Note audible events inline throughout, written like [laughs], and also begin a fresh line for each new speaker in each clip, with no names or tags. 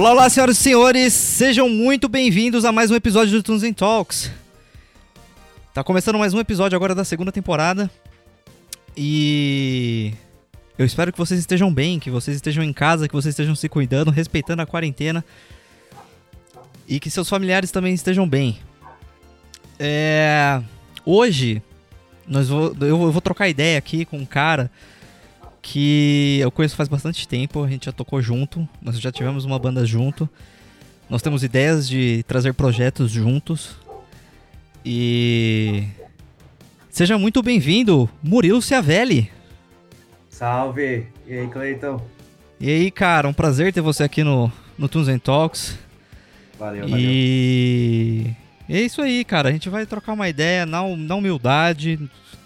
Olá, olá, senhoras e senhores, sejam muito bem-vindos a mais um episódio do Tunes Talks. Tá começando mais um episódio agora da segunda temporada e eu espero que vocês estejam bem, que vocês estejam em casa, que vocês estejam se cuidando, respeitando a quarentena e que seus familiares também estejam bem. É... Hoje nós vou, eu vou trocar ideia aqui com um cara que eu conheço faz bastante tempo, a gente já tocou junto, nós já tivemos uma banda junto. Nós temos ideias de trazer projetos juntos. E seja muito bem-vindo, Murilo Ciavelli.
Salve! E aí, Cleiton?
E aí, cara, um prazer ter você aqui no, no Tunes and Talks.
Valeu, valeu.
E é isso aí, cara. A gente vai trocar uma ideia na, na humildade,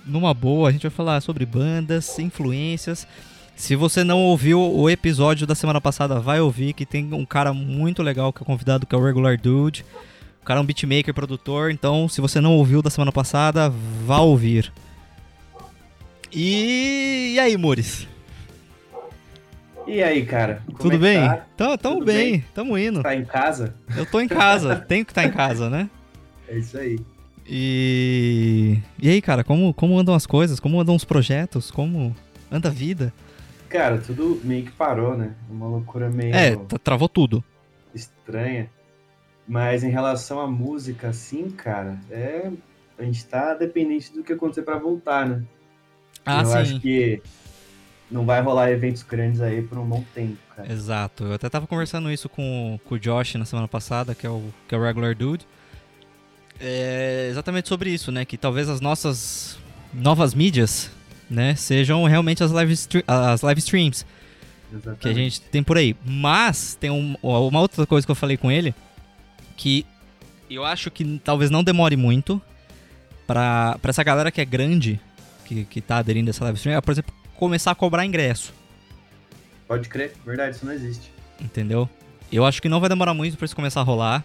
numa boa, a gente vai falar sobre bandas, influências. Se você não ouviu o episódio da semana passada, vai ouvir, que tem um cara muito legal que é convidado, que é o Regular Dude. O cara é um beatmaker, produtor, então se você não ouviu da semana passada, vá ouvir. E, e aí, Mores?
E aí, cara?
Tudo é bem? Tá? Tamo, tamo Tudo bem, bem, tamo indo.
Tá em casa?
Eu tô em casa, [laughs] tenho que estar tá em casa, né?
É isso aí.
E. E aí, cara, como, como andam as coisas? Como andam os projetos? Como anda a vida?
Cara, tudo meio que parou, né? Uma loucura meio.
É, travou tudo.
Estranha. Mas em relação à música, assim, cara, é. A gente tá dependente do que acontecer para voltar, né?
Ah,
Eu
sim.
acho que não vai rolar eventos grandes aí por um bom tempo, cara.
Exato. Eu até tava conversando isso com, com o Josh na semana passada, que é o, que é o Regular Dude é exatamente sobre isso, né? Que talvez as nossas novas mídias, né, sejam realmente as live, as live streams exatamente. que a gente tem por aí. Mas tem um, uma outra coisa que eu falei com ele que eu acho que talvez não demore muito para essa galera que é grande, que, que tá aderindo a essa live stream, é, por exemplo, começar a cobrar ingresso.
Pode crer, verdade, isso não existe.
Entendeu? Eu acho que não vai demorar muito para isso começar a rolar.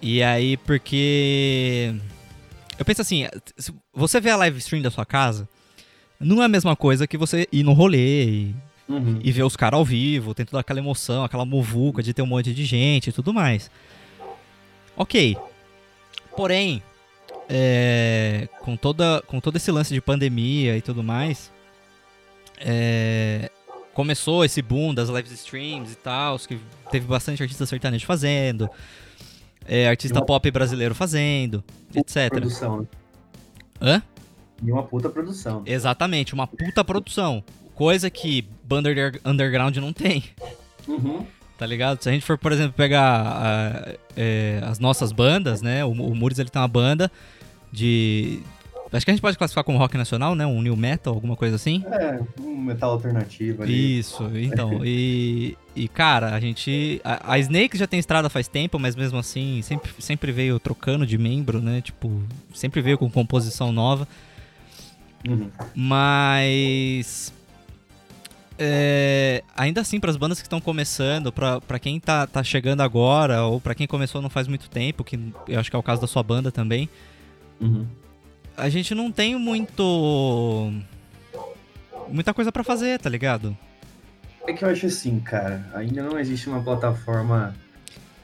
E aí, porque. Eu penso assim, se você vê a live stream da sua casa, não é a mesma coisa que você ir no rolê e, uhum. e ver os caras ao vivo, tem toda aquela emoção, aquela muvuca de ter um monte de gente e tudo mais. Ok. Porém, é, com, toda, com todo esse lance de pandemia e tudo mais, é, começou esse boom das live streams e tal, que teve bastante artista sertanejo fazendo é, artista uma... pop brasileiro fazendo, etc.
Produção, né?
Hã?
E uma puta produção.
Exatamente, uma puta produção. Coisa que banda underground não tem.
Uhum.
Tá ligado? Se a gente for, por exemplo, pegar é, as nossas bandas, né? O, o Mures ele tem uma banda de, Acho que a gente pode classificar como rock nacional, né? Um new metal, alguma coisa assim.
É, um metal alternativo ali.
Isso, então. [laughs] e, e, cara, a gente. A, a Snake já tem estrada faz tempo, mas mesmo assim, sempre, sempre veio trocando de membro, né? Tipo, sempre veio com composição nova.
Uhum.
Mas. É, ainda assim, para as bandas que estão começando, para quem tá, tá chegando agora, ou para quem começou não faz muito tempo, que eu acho que é o caso da sua banda também.
Uhum
a gente não tem muito. muita coisa para fazer, tá ligado?
É que eu acho assim, cara, ainda não existe uma plataforma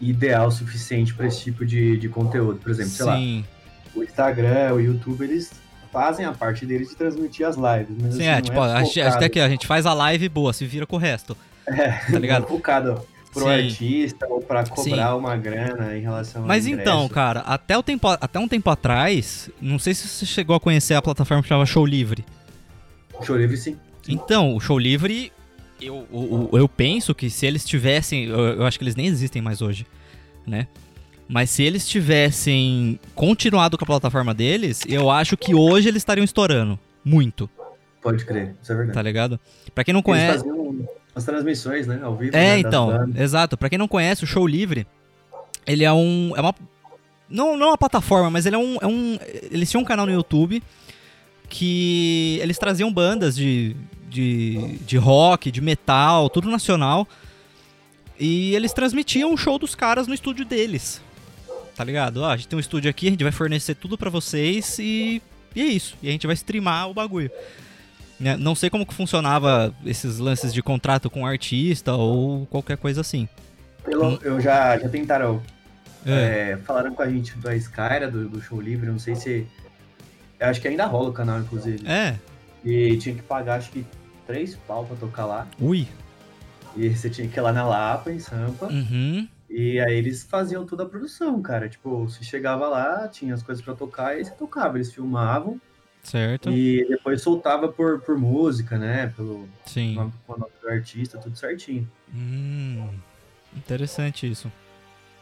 ideal suficiente para esse tipo de, de conteúdo. Por exemplo, sei
Sim.
lá, o Instagram, o YouTube, eles fazem a parte deles de transmitir as lives. Mas,
Sim,
assim,
é, tipo,
é
a, gente, até que a gente faz a live boa, se vira com o resto.
É,
tá ligado?
É focado pro Sim. artista ou para cobrar Sim. uma grana em relação
Mas então, cara, até, o tempo, até um tempo atrás, não sei se você chegou a conhecer a plataforma que chamava Show Livre.
Show Livre, sim.
Então, o Show Livre, eu, eu, eu penso que se eles tivessem. Eu, eu acho que eles nem existem mais hoje, né? Mas se eles tivessem continuado com a plataforma deles, eu acho que hoje eles estariam estourando. Muito.
Pode crer, isso é verdade.
Tá ligado? Pra quem não conhece.
Eles faziam as transmissões, né? Ao vivo.
É,
né,
então, exato. Pra quem não conhece, o Show Livre, ele é um. É uma. Não, não uma plataforma, mas ele é um, é um. Eles tinham um canal no YouTube que eles traziam bandas de, de, de rock, de metal, tudo nacional. E eles transmitiam o show dos caras no estúdio deles. Tá ligado? Ó, a gente tem um estúdio aqui, a gente vai fornecer tudo para vocês e, e é isso. E a gente vai streamar o bagulho. Né? Não sei como que funcionava esses lances de contrato com artista ou qualquer coisa assim.
Eu, eu já, já tentaram.
É.
é, falaram com a gente da Skyra, do, do show livre, não sei se. Eu acho que ainda rola o canal, inclusive.
É.
E tinha que pagar, acho que, três pau pra tocar lá.
Ui.
E você tinha que ir lá na Lapa, em Sampa.
Uhum.
E aí eles faziam toda a produção, cara. Tipo, você chegava lá, tinha as coisas pra tocar, e aí você tocava. Eles filmavam
Certo.
e depois soltava por, por música, né? Pelo
Sim.
nome, nome do artista, tudo certinho.
Hum, interessante isso.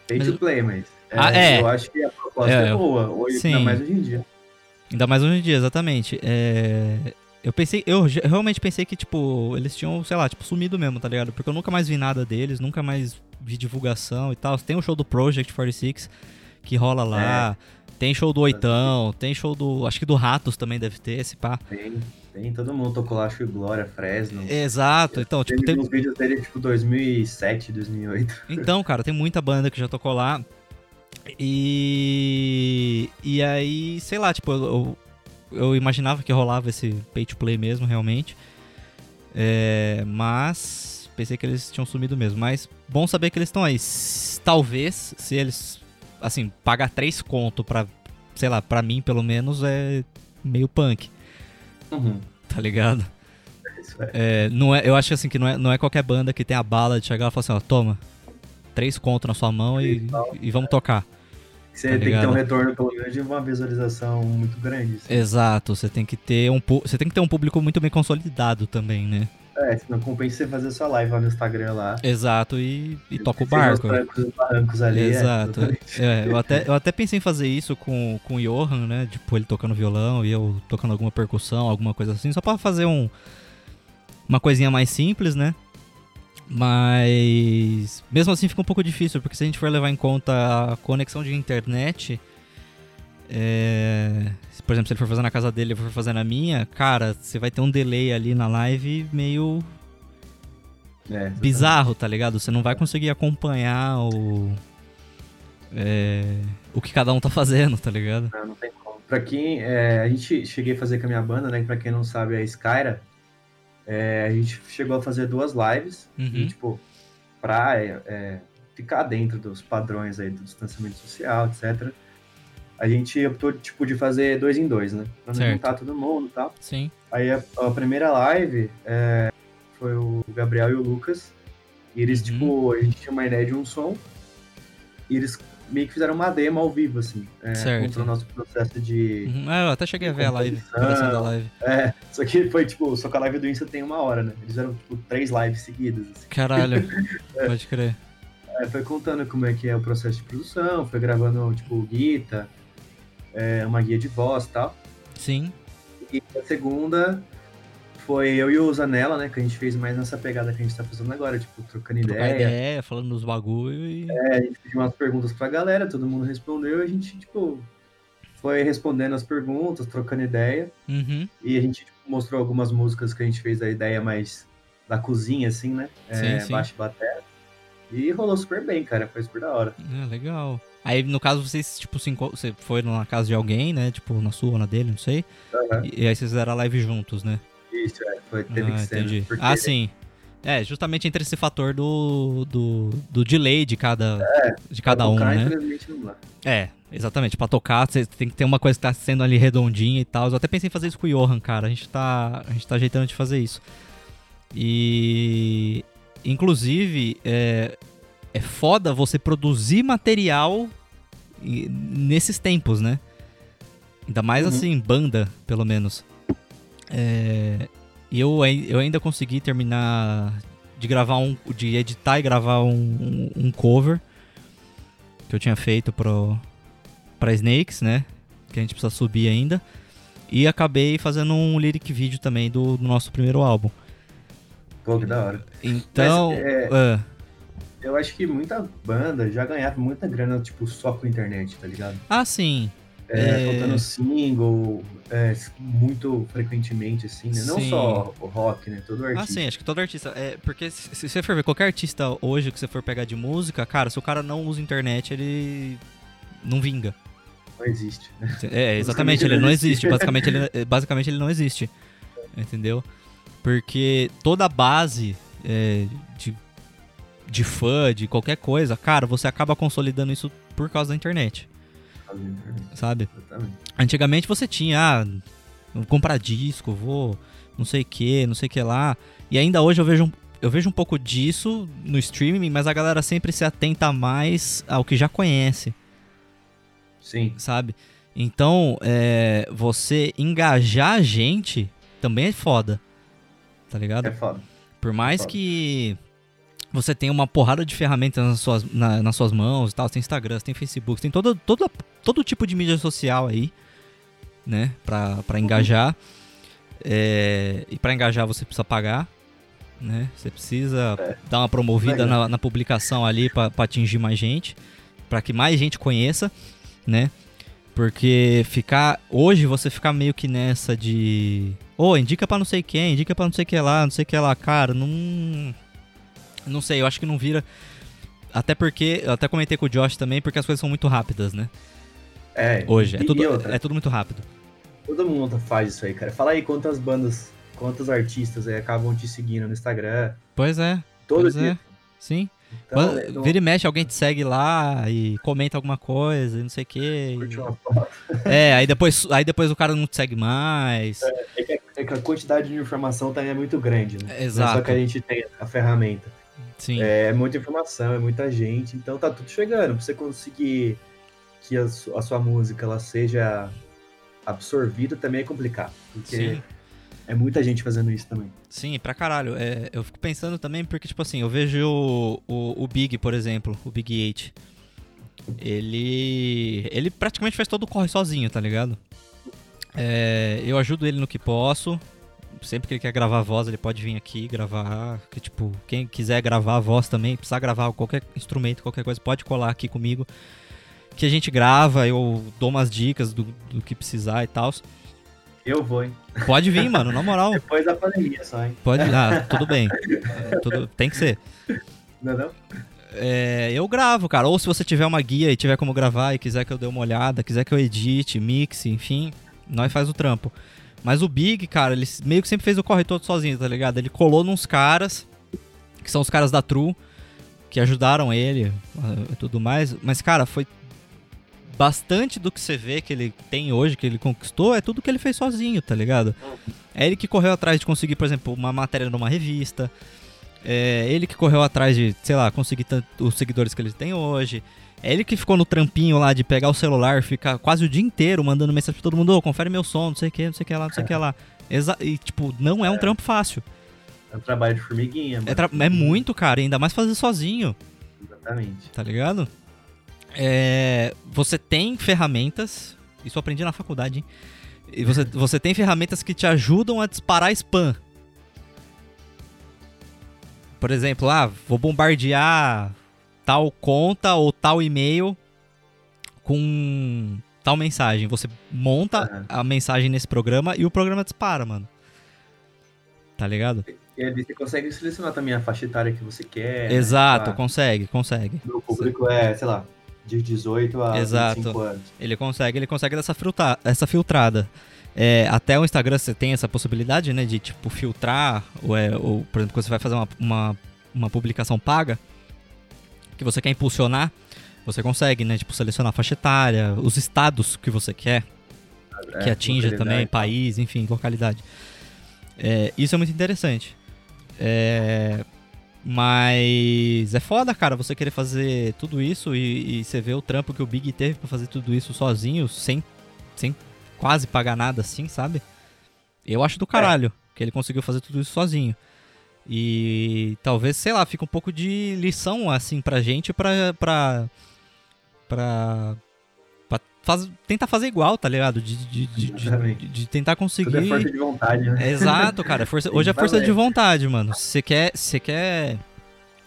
Pay
Mas-
to play, mas.
Ah, é.
Eu acho que a proposta
É,
é, boa. Hoje,
sim.
ainda mais hoje em dia.
Ainda mais hoje em dia, exatamente. É, Eu pensei, eu realmente pensei que, tipo, eles tinham, sei lá, tipo, sumido mesmo, tá ligado? Porque eu nunca mais vi nada deles, nunca mais vi divulgação e tal. Tem o show do Project 46 que rola lá. Tem show do Oitão, tem show do. Acho que do Ratos também deve ter, esse pá.
Tem, tem todo mundo tocou lá, acho que Glória, Fresno.
Exato, então, tipo, tem,
uns vídeos dele, tipo, 2007, 2008.
Então, cara, tem muita banda que já tocou lá. E. E aí, sei lá, tipo, eu, eu, imaginava que rolava esse pay to play mesmo, realmente. É, mas pensei que eles tinham sumido mesmo. Mas bom saber que eles estão aí. Talvez, se eles, assim, pagar três conto pra, sei lá, pra mim pelo menos, é meio punk,
Uhum.
tá ligado?
É.
É, não é, eu acho assim que não é, não é qualquer banda que tem a bala de chegar e falar assim, ó, toma, três conto na sua mão e, e vamos tocar.
Você
Tá
tem que ter
ligado?
um retorno, pelo menos, de uma visualização muito grande. assim.
Exato, você tem que ter um você tem que ter um público muito bem consolidado também, né?
É, se não compensa você fazer sua live lá no Instagram lá.
Exato, e, e toca o barco.
os barrancos ali. é,
Exato.
exatamente.
É, eu, até, eu até pensei em fazer isso com, com o Johan, né? Tipo, ele tocando violão e eu tocando alguma percussão, alguma coisa assim, só pra fazer um uma coisinha mais simples, né? Mas mesmo assim fica um pouco difícil, porque se a gente for levar em conta a conexão de internet, é, por exemplo, se ele for fazer na casa dele e eu for fazer na minha, cara, você vai ter um delay ali na live meio
É,
bizarro, tá ligado? Você não vai conseguir acompanhar o. é, o que cada um tá fazendo, tá ligado?
Não, não tem como. Pra quem. é, a gente cheguei a fazer com a minha banda, né? Pra quem não sabe, é a Skyra. É, a gente chegou a fazer duas lives.
Uhum.
E, tipo, pra é, ficar dentro dos padrões aí do distanciamento social, etc. A gente optou, tipo, de fazer dois em dois, né? Pra não juntar todo mundo e tal.
Sim.
Aí a, a primeira live é, foi o Gabriel e o Lucas. E eles,
Uhum.
tipo, a gente tinha uma ideia de um som. E eles meio que fizeram uma demo ao vivo, assim. É,
Certo.
Contra o nosso processo de.
Uhum. Ah, eu até cheguei a ver a live, a da live.
É, só que foi, tipo, só que a live do Insta tem uma hora, né? Eles fizeram, tipo, três lives seguidas, assim.
Caralho, [laughs] pode crer.
Aí foi contando como é que é o processo de produção, foi gravando, tipo, guita, é, uma guia de voz e tal.
Sim.
E a segunda foi eu e o Zanella, né? Que a gente fez mais nessa pegada que a gente tá fazendo agora, tipo, trocando
Trocar
ideia.
ideia, falando dos bagulho e.
É, a gente pediu umas perguntas pra galera, todo mundo respondeu, e a gente, tipo, foi respondendo as perguntas, trocando ideia.
Uhum.
E a gente tipo, mostrou algumas músicas que a gente fez a ideia mais da cozinha, assim, né? É,
Sim, sim.
Baixo e batera. E rolou super bem, cara. Foi super da hora.
É, legal. Aí, no caso, vocês, tipo, se enco- você foi na casa de alguém, né? Tipo, na sua ou na dele, não sei.
Aham.
E, e aí vocês fizeram a live juntos, né?
Isso, é. Foi, teve
ah,
que ser. né?
entendi.
Porque
Ah, sim. É, justamente entre esse fator do, do, do delay de cada, de
pra
cada um,
tocar,
né?
infelizmente, não dá.
É, exatamente. Pra tocar, você tem que ter uma coisa que tá sendo ali redondinha e tal. Eu até pensei em fazer isso com o Johan, cara. A gente tá, a gente tá ajeitando de fazer isso. E. Inclusive, é, é foda você produzir material nesses tempos, né? Ainda mais
Uhum.
assim, banda, pelo menos. É, eu, eu ainda consegui terminar de gravar um. de editar e gravar um, um, um cover que eu tinha feito pro, pra Snakes, né? Que a gente precisa subir ainda. E acabei fazendo um lyric vídeo também do, do nosso primeiro álbum.
Pô, que da hora.
Então.
é-
ah,
Eu acho que muita banda já ganhava muita grana, tipo, só com internet, tá ligado?
ah, sim.
É,
É.
soltando single, é, muito frequentemente, assim, né? Não
Sim.
só o rock, né? Todo
Ah,
artista.
sim, acho que todo artista. É, porque se, você for ver qualquer artista hoje que você for pegar de música, cara, se o cara não usa internet, ele não vinga.
Não existe. né?
É, exatamente, ele não existe. [laughs] Basicamente ele, é, basicamente ele não existe. Entendeu? Porque toda a base é, de, de fã, de qualquer coisa, cara, você acaba consolidando isso por causa da internet, sabe?
Exatamente.
Antigamente você tinha, ah, vou comprar disco, vou não sei o que, não sei o que lá. E ainda hoje eu vejo, um- eu vejo um pouco disso no streaming, mas a galera sempre se atenta mais ao que já conhece,
Sim.
sabe? Então, é, você engajar a gente também é foda, tá ligado?
É foda.
Por mais
foda.
que você tenha uma porrada de ferramentas nas suas, na- nas suas mãos e tal, você tem Instagram, você tem Facebook, você tem todo, todo, todo tipo de mídia social aí, né, pra, pra engajar. É, e pra engajar você precisa pagar, né, você precisa
É.
dar uma promovida na, na publicação ali pra, pra atingir mais gente, pra que mais gente conheça, né. Porque ficar. Hoje você ficar meio que nessa de. Ô, indica pra não sei quem, indica pra não sei que lá, não sei que lá. Cara, não. Não sei, eu acho que não vira. Até porque. Eu até comentei com o Josh também, porque as coisas são muito rápidas, né?
É.
Hoje. É tudo,
outra,
é tudo muito rápido.
Todo mundo faz isso aí, cara. Fala aí quantas bandas, quantos artistas aí acabam te seguindo no Instagram.
Pois é,
Todo
Pois
dia.
é. sim.
Então,
Quando-
é, não-
Vira e mexe, alguém te segue lá e comenta alguma coisa e não sei o quê.
curte uma foto.
É, aí depois, aí depois o cara não te segue mais.
É que, é que a quantidade de informação também é muito grande, né? Não é
Exato.
Só que a gente tem a ferramenta.
Sim.
É muita informação, é muita gente, então tá tudo chegando. Pra você conseguir que a, su- a sua música ela seja absorvida também é complicado. Porque
Sim.
é muita gente fazendo isso também.
Sim, pra caralho. É, eu fico pensando também porque, tipo assim, eu vejo o, o, o Big, por exemplo, o Big 8. Ele. Ele praticamente faz todo o corre sozinho, tá ligado? É, eu ajudo ele no que posso. Sempre que ele quer gravar voz, ele pode vir aqui gravar. Que, tipo, quem quiser gravar a voz também, precisar gravar qualquer instrumento, qualquer coisa, pode colar aqui comigo. Que a gente grava, eu dou umas dicas do, do que precisar e tal.
Eu vou, hein?
Pode vir, [laughs] mano, na moral.
Depois da pandemia só, hein?
Pode. Ah, tudo bem. É, tudo, tem que ser.
Não é não?
É, eu gravo, cara. Ou se você tiver uma guia e tiver como gravar e quiser que eu dê uma olhada, quiser que eu edite, mixe, enfim, nós faz o trampo. Mas o Big, cara, ele meio que sempre fez o corre todo sozinho, tá ligado? Ele colou nos caras, que são os caras da True, que ajudaram ele e tudo mais. Mas, cara, foi bastante do que você vê que ele tem hoje, que ele conquistou, é tudo que ele fez sozinho, tá ligado? É ele que correu atrás de conseguir, por exemplo, uma matéria numa revista. É ele que correu atrás de, sei lá, conseguir os seguidores que ele tem hoje. É ele que ficou no trampinho lá de pegar o celular, ficar quase o dia inteiro mandando mensagem pra todo mundo, ô, confere meu som, não sei o que, não sei o que lá, não sei o que lá. [laughs] Exa e, tipo, não é um trampo fácil.
É um trabalho de formiguinha, mano.
É, é muito, cara, ainda mais fazer sozinho,
Exatamente.
tá ligado? É, você tem ferramentas, isso eu aprendi na faculdade, hein? E você, [laughs] você tem ferramentas que te ajudam a disparar spam. Por exemplo, ah, vou bombardear tal conta ou tal e-mail com tal mensagem. Você monta
Aham.
a mensagem nesse programa e o programa dispara, mano. Tá ligado?
E você consegue selecionar também a faixa etária que você quer. né?
Exato,
Ah,
consegue, consegue.
Meu público é, sei lá, de 18 a
Exato.
25 anos.
Ele consegue, ele consegue dessa filtra essa filtrada. É, até o Instagram você tem essa possibilidade, né, de tipo filtrar, ou, é, ou por exemplo, quando você vai fazer uma, uma, uma publicação paga, que você quer impulsionar, você consegue, né, tipo selecionar a faixa etária, os estados que você quer, que
É,
atinja
localidade.
também, país, enfim, localidade. É, isso é muito interessante. É, mas é foda, cara, você querer fazer tudo isso e, e você vê o trampo que o Big teve pra fazer tudo isso sozinho, sem, sem quase pagar nada assim, sabe? Eu acho do caralho que ele conseguiu fazer tudo isso sozinho. E talvez, sei lá, fica um pouco de lição assim pra gente pra. pra. pra. pra faz- tentar fazer igual, tá ligado? De, de, de, de- de tentar conseguir.
Tudo é força de vontade, né?
Exato, cara. Força- [laughs] hoje é força
valer.
de vontade, mano. Se você quer, você quer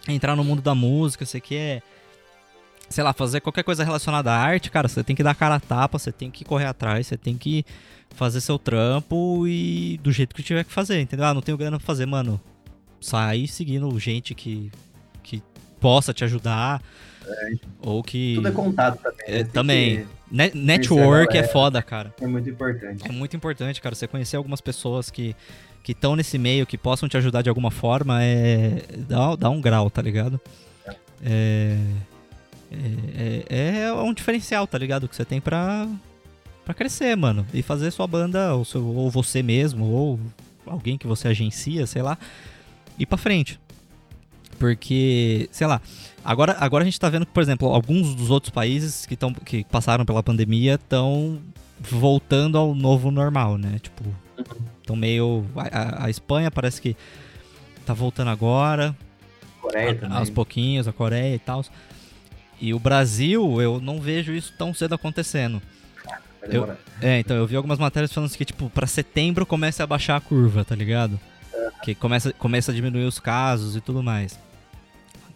entrar no mundo da música, você quer, sei lá, fazer qualquer coisa relacionada à arte, cara, você tem que dar cara a tapa, você tem que correr atrás, você tem que fazer seu trampo e do jeito que tiver que fazer, entendeu? Ah, não tenho grana pra fazer, mano. Sai seguindo gente que, que possa te ajudar. Ou que.
Tudo é contato também.
É,
né?
Também. network é foda, cara.
É muito importante.
É muito importante, cara. Você conhecer algumas pessoas que que estão nesse meio, que possam te ajudar de alguma forma, é dá, dá um grau, tá ligado? É, é, é, é um diferencial, tá ligado? Que você tem pra, pra crescer, mano. E fazer sua banda, ou, seu, ou você mesmo, ou alguém que você agencia, sei lá, ir pra frente. Porque, sei lá, agora, agora a gente tá vendo que, por exemplo, alguns dos outros países que, tão, que passaram pela pandemia estão voltando ao novo normal, né? Tipo, estão meio. A, a, Espanha parece que tá voltando agora.
Coreia
a,
também.
Aos pouquinhos, a Coreia e tal. E o Brasil, eu não vejo isso tão cedo acontecendo.
Demorar.
É, então eu vi algumas matérias falando que, tipo, pra setembro começa a baixar a curva, tá ligado? Que começa, começa a diminuir os casos e tudo mais.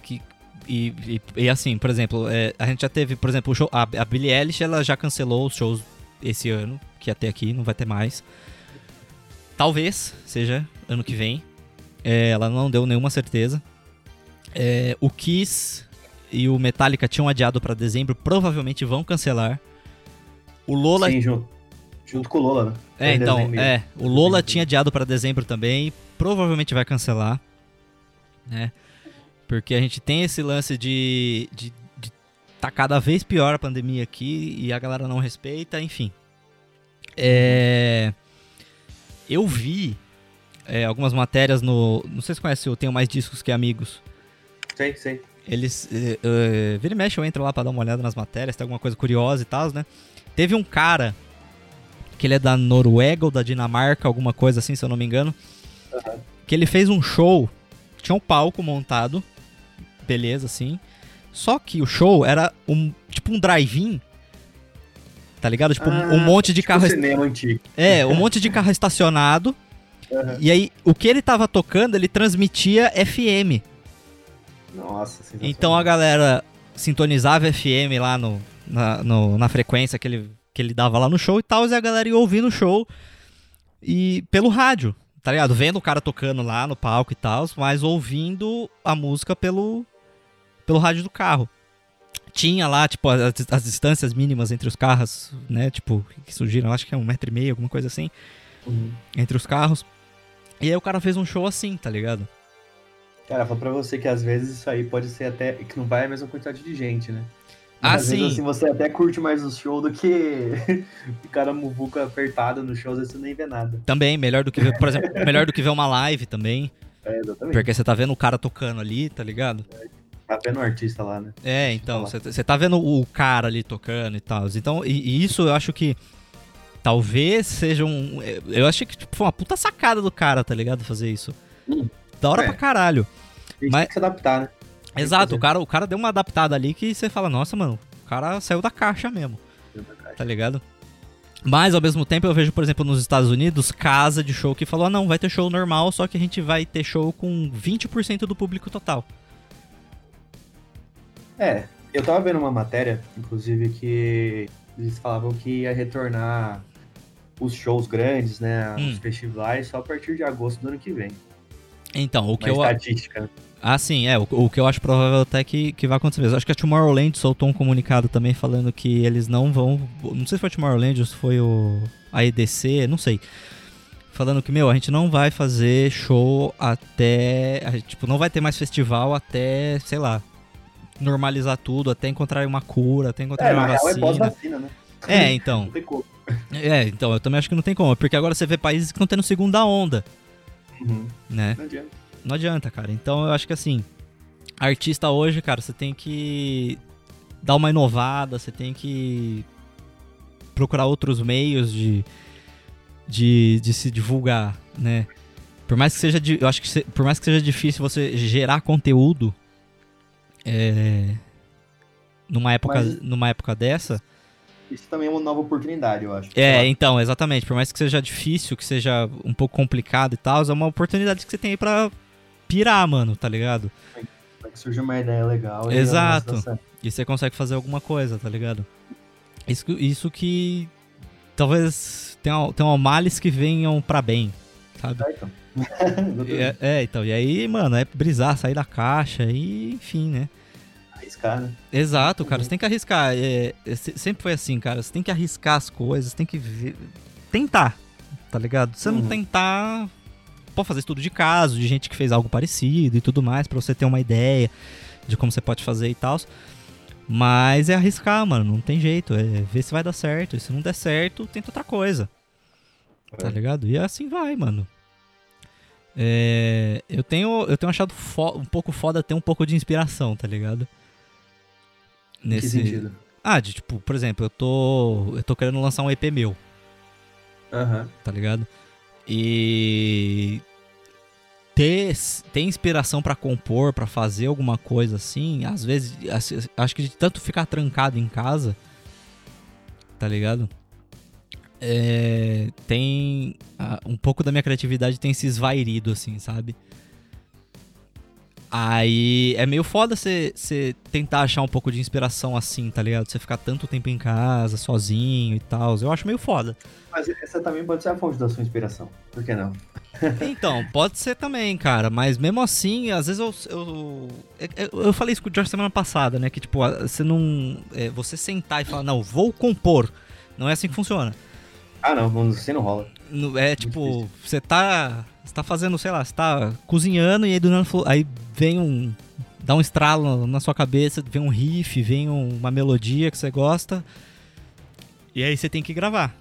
Que, e, e, e assim, por exemplo, é, a gente já teve, por exemplo, o show, a, a Billie Eilish, ela já cancelou os shows esse ano, que ia ter aqui, não vai ter mais. Talvez seja ano que vem. É, ela não deu nenhuma certeza. É, o Kiss e o Metallica tinham adiado pra dezembro, provavelmente vão cancelar. O Lola
Sim, junto, junto com o Lola, né?
é, então, é. O Lola tinha adiado pra dezembro também. Provavelmente vai cancelar. Né? Porque a gente tem esse lance de, de, de tá cada vez pior a pandemia aqui e a galera não respeita, enfim. É, eu vi é, algumas matérias no. Não sei se conhece, eu tenho mais discos que amigos.
Sei, sei.
Eles. eh, eh, vira e mexe, eu entro lá pra dar uma olhada nas matérias, tem alguma coisa curiosa e tal, né? Teve um cara, que ele é da Noruega ou da Dinamarca, alguma coisa assim, se eu não me engano,
Aham.
que ele fez um show, tinha um palco montado, beleza, assim. Só que o show era um tipo um drive-in, tá ligado? Tipo, um- um
Ah,
monte de
tipo
carro.
cinema antigo.
É, um monte de carro estacionado.
Aham.
E aí, o que ele tava tocando, ele transmitia FM.
Nossa.
Então a galera sintonizava FM lá no, na, no- na frequência que ele, que ele dava lá no show e tal, e a galera ia ouvindo o show e pelo rádio, tá ligado? Vendo o cara tocando lá no palco e tal, mas ouvindo a música pelo, pelo rádio do carro. Tinha lá, tipo, as, as distâncias mínimas entre os carros, né? Tipo, que surgiram, acho que é um metro e meio, alguma coisa assim,
Uhum.
entre os carros. E aí o cara fez um show assim, tá ligado?
Cara, falo pra você que às vezes isso aí pode ser até. que não vai a mesma quantidade de gente, né? Às vezes,
sim.
assim, você até curte mais o show do que [laughs] o cara muvuca apertado no show, às vezes você nem vê nada.
Também, melhor do que ver, por exemplo, melhor do que ver uma live também.
É, exatamente.
Porque você tá vendo o cara tocando ali, tá ligado?
Tá vendo o artista lá, né?
É, então,
Deixa
você tá vendo o cara ali tocando e tal. Então, e, e isso eu acho que talvez seja um. Eu achei que tipo, foi uma puta sacada do cara, tá ligado? Fazer isso.
Hum.
Da hora
É.
pra caralho. Mas-
tem que se adaptar, né?
Exato, o cara, o cara deu uma adaptada ali que você fala, nossa, mano, o cara saiu da caixa mesmo, tá ligado? Mas ao mesmo tempo eu vejo, por exemplo, nos Estados Unidos, casa de show que falou: ah, não, vai ter show normal, só que a gente vai ter show com 20% do público total.
É, eu tava vendo uma matéria, inclusive, que eles falavam que ia retornar os shows grandes, né?
Hum.
Os festivais só a partir de agosto do ano que vem.
Então, o que
Uma
eu.
estatística?
Ah, sim, é. O, o que eu acho provável até que, que vai acontecer mesmo. Acho que a Tomorrowland soltou um comunicado também falando que eles não vão. Não sei se foi a Tomorrowland ou se foi o. A EDC, não sei. Falando que, meu, a gente não vai fazer show até. a tipo, não vai ter mais festival até, sei lá. Normalizar tudo, até encontrar uma cura, até encontrar
É,
uma
é
vacina.
pós-vacina, né?
É, então.
Não tem como.
É, então, eu também acho que não tem como. Porque agora você vê países que estão tendo segunda onda,
Uhum.
né?
Não adianta.
Não adianta, cara. Então eu acho que assim, artista hoje, cara, você tem que dar uma inovada, você tem que procurar outros meios de, de, de se divulgar, né? Por mais que seja, eu acho que por mais que seja difícil você gerar conteúdo, é, numa época,
Mas-
numa época dessa,
Isso também é uma nova oportunidade, eu acho.
é, então, exatamente. Por mais que seja difícil, que seja um pouco complicado e tal, é uma oportunidade que você tem aí pra pirar, mano, tá ligado?
Vai que surge uma ideia legal.
Exato. E você consegue fazer alguma coisa, tá ligado? Isso, que- isso que talvez tenha, tenha males que venham pra bem, sabe?
Tá, então. [laughs]
É, é, então, e aí, mano, é brisar, sair da caixa e, enfim, né?
Arriscar, né?
Exato, cara, você tem que arriscar. É, é, se- sempre foi assim, cara, você tem que arriscar as coisas, tem que ver- tentar, tá ligado? Se você não
Uhum.
tentar, pode fazer estudo de caso, de gente que fez algo parecido e tudo mais, pra você ter uma ideia de como você pode fazer e tal. Mas é arriscar, mano, não tem jeito. É ver se vai dar certo. E se não der certo, tenta outra coisa. Tá
É.
ligado? E assim vai, mano. É, eu, tenho, eu tenho achado um pouco foda ter um pouco de inspiração, tá ligado?
Em que sentido?
Ah, de tipo, por exemplo, eu tô. Eu tô querendo lançar um EP meu,
Aham.
tá ligado? E. Ter, ter inspiração pra compor, pra fazer alguma coisa assim, às vezes, assim, acho que de tanto ficar trancado em casa, tá ligado? É, tem. um pouco da minha criatividade tem se esvairido, assim, sabe? Aí é meio foda você tentar achar um pouco de inspiração assim, tá ligado? Você ficar tanto tempo em casa, sozinho e tal. Eu acho meio foda.
Mas essa também pode ser a fonte da sua inspiração. Por que não?
Então, pode ser também, cara. Mas mesmo assim, às vezes eu. Eu, eu, eu falei isso com o George semana passada, né? Que tipo, você não. é, você sentar e falar, não, vou compor. Não é assim que funciona.
Ah, não, você não rola.
É tipo, você tá. Você tá fazendo, sei lá, você tá cozinhando e aí do nada aí vem um. dá um estralo na sua cabeça, vem um riff, vem um- uma melodia que você gosta. E aí você tem que gravar.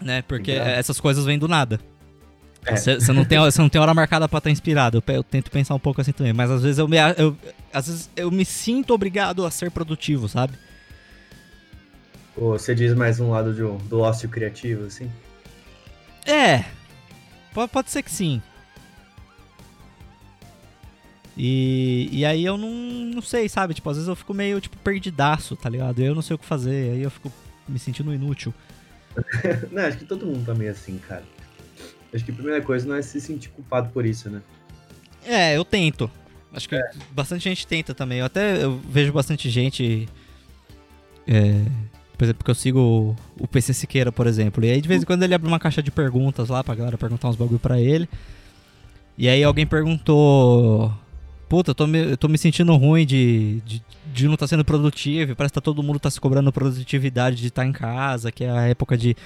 Né? Porque essas coisas vêm do nada.
É.
Você você não, tem, não tem hora marcada pra estar inspirado. Eu, eu tento pensar um pouco assim também. Mas às vezes eu me, eu, às vezes eu me sinto obrigado a ser produtivo, sabe?
Ou você diz mais um lado um- do ócio criativo, assim?
É. Pode, pode ser que sim. E, e aí eu não, não sei, sabe? Tipo, às vezes eu fico meio, tipo, perdidaço, tá ligado? Eu não sei o que fazer, aí eu fico me sentindo inútil. [laughs]
não, acho que todo mundo tá meio assim, cara. Acho que a primeira coisa não é se sentir culpado por isso, né?
É, eu tento. Acho que bastante gente tenta também. Eu até eu vejo bastante gente. é, por exemplo, porque eu sigo o, PC Siqueira, por exemplo. E aí de vez em quando ele abre uma caixa de perguntas lá pra galera perguntar uns bagulho pra ele. E aí alguém perguntou. Puta, eu tô me, eu tô me sentindo ruim de, de, de não estar sendo produtivo. Parece que tá todo mundo tá se cobrando produtividade de estar em casa, que é a época de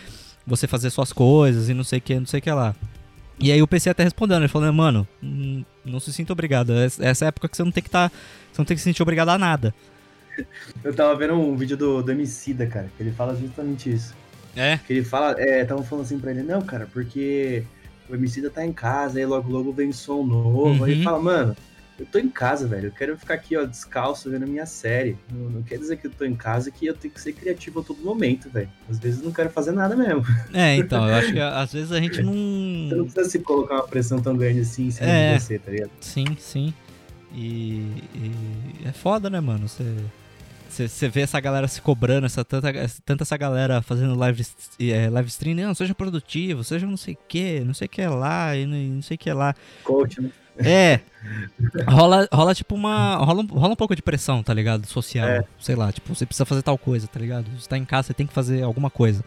você fazer suas coisas e não sei o que, não sei o que lá. E aí o PC até respondendo, ele falou, mano, hum, não se sinta obrigado. Essa essa é a época que você não tem que estar. você não tem que se sentir obrigado a nada. [laughs]
Eu tava vendo um vídeo do, do Emicida, cara, que ele fala justamente isso.
É?
Que ele fala, é, estavam falando assim pra ele, não, cara, porque o Emicida tá em casa, aí logo logo vem som novo. Aí
Uhum.
ele fala, mano, eu tô em casa, velho, eu quero ficar aqui, ó, descalço, vendo a minha série. Não, não quer dizer que eu tô em casa que eu tenho que ser criativo a todo momento, velho. Às vezes eu não quero fazer nada mesmo.
É, então, eu acho que às vezes a gente
Você não
não.
precisa se colocar uma pressão tão grande assim em cima
É.
de você, tá ligado?
Sim, sim. E, e é foda, né, mano? Você. Você vê essa galera se cobrando, essa, tanta, tanta essa galera fazendo live, é, live stream, não, seja produtivo, seja não sei o que, não sei o que lá, e não, e não sei o que lá.
Coach, né?
É. [laughs] Rola, rola tipo uma. Rola, um- rola um pouco de pressão, tá ligado? Social.
É.
Sei lá, tipo, você precisa fazer tal coisa, tá ligado? Você tá em casa, você tem que fazer alguma coisa.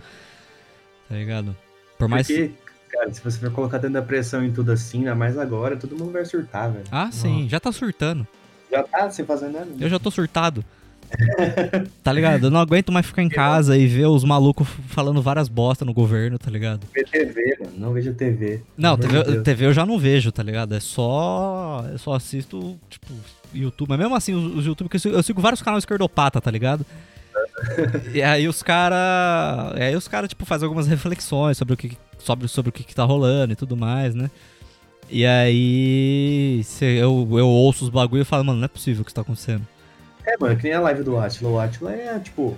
Tá ligado? Por mais.
Porque, cara, se você for colocar tanta pressão em tudo assim, ainda mais agora, todo mundo vai surtar, velho.
Ah, sim, já tá surtando.
Já tá sem fazer nada.
Eu já tô surtado. [laughs] tá ligado? Eu não aguento mais ficar em casa e ver os malucos falando várias bosta no governo, tá ligado?
Ver TV, mano. Não vejo TV.
Não, TV. TV eu já não vejo, tá ligado? É só. Eu só assisto, tipo, YouTube. Mas mesmo assim, os, os YouTube, que eu sigo, eu sigo vários canais esquerdopata, tá ligado? [laughs] e aí os caras. Aí os caras, tipo, fazem algumas reflexões sobre o que, sobre, sobre o que, que tá rolando e tudo mais, né? E aí. eu, eu ouço os bagulho e falo, mano, não é possível o que isso tá acontecendo.
É, mano, que nem a live do Atila. O Atila é, tipo,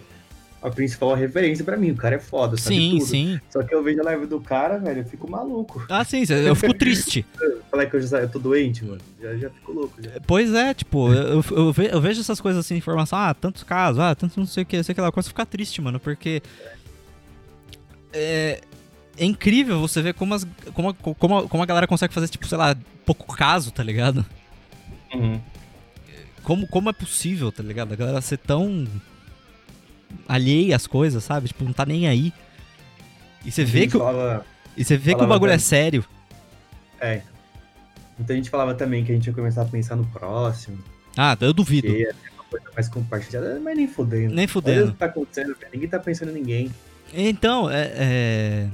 a principal referência pra mim. O cara é foda, sabe
sim,
tudo.
sim.
Só que eu vejo a live do cara, velho, eu fico maluco.
Ah, sim, eu fico [laughs] triste.
Falar que eu já eu tô doente, mano. Já, já fico louco. Já.
Pois é, tipo, eu, eu, ve- eu vejo essas coisas assim, informação, ah, tantos casos, ah, tantos não sei o que, sei o que lá, eu começo a ficar triste, mano, porque é, é incrível você ver como, as, como, a, como, a, como a galera consegue fazer, tipo, sei lá, pouco caso, tá ligado?
Uhum.
Como, como é possível, tá ligado? A galera ser tão alheia às coisas, sabe? Tipo, não tá nem aí. E você vê que,
falava,
e você vê que o bagulho é
tanto.
sério.
É. Muita gente falava também que a gente ia começar a pensar no próximo.
Ah, eu duvido.
Que ia ser uma coisa mais compartilhada. Mas nem fudendo.
Nem
Olha
fudendo.
o que tá acontecendo. Ninguém tá pensando em ninguém.
Então, é, é,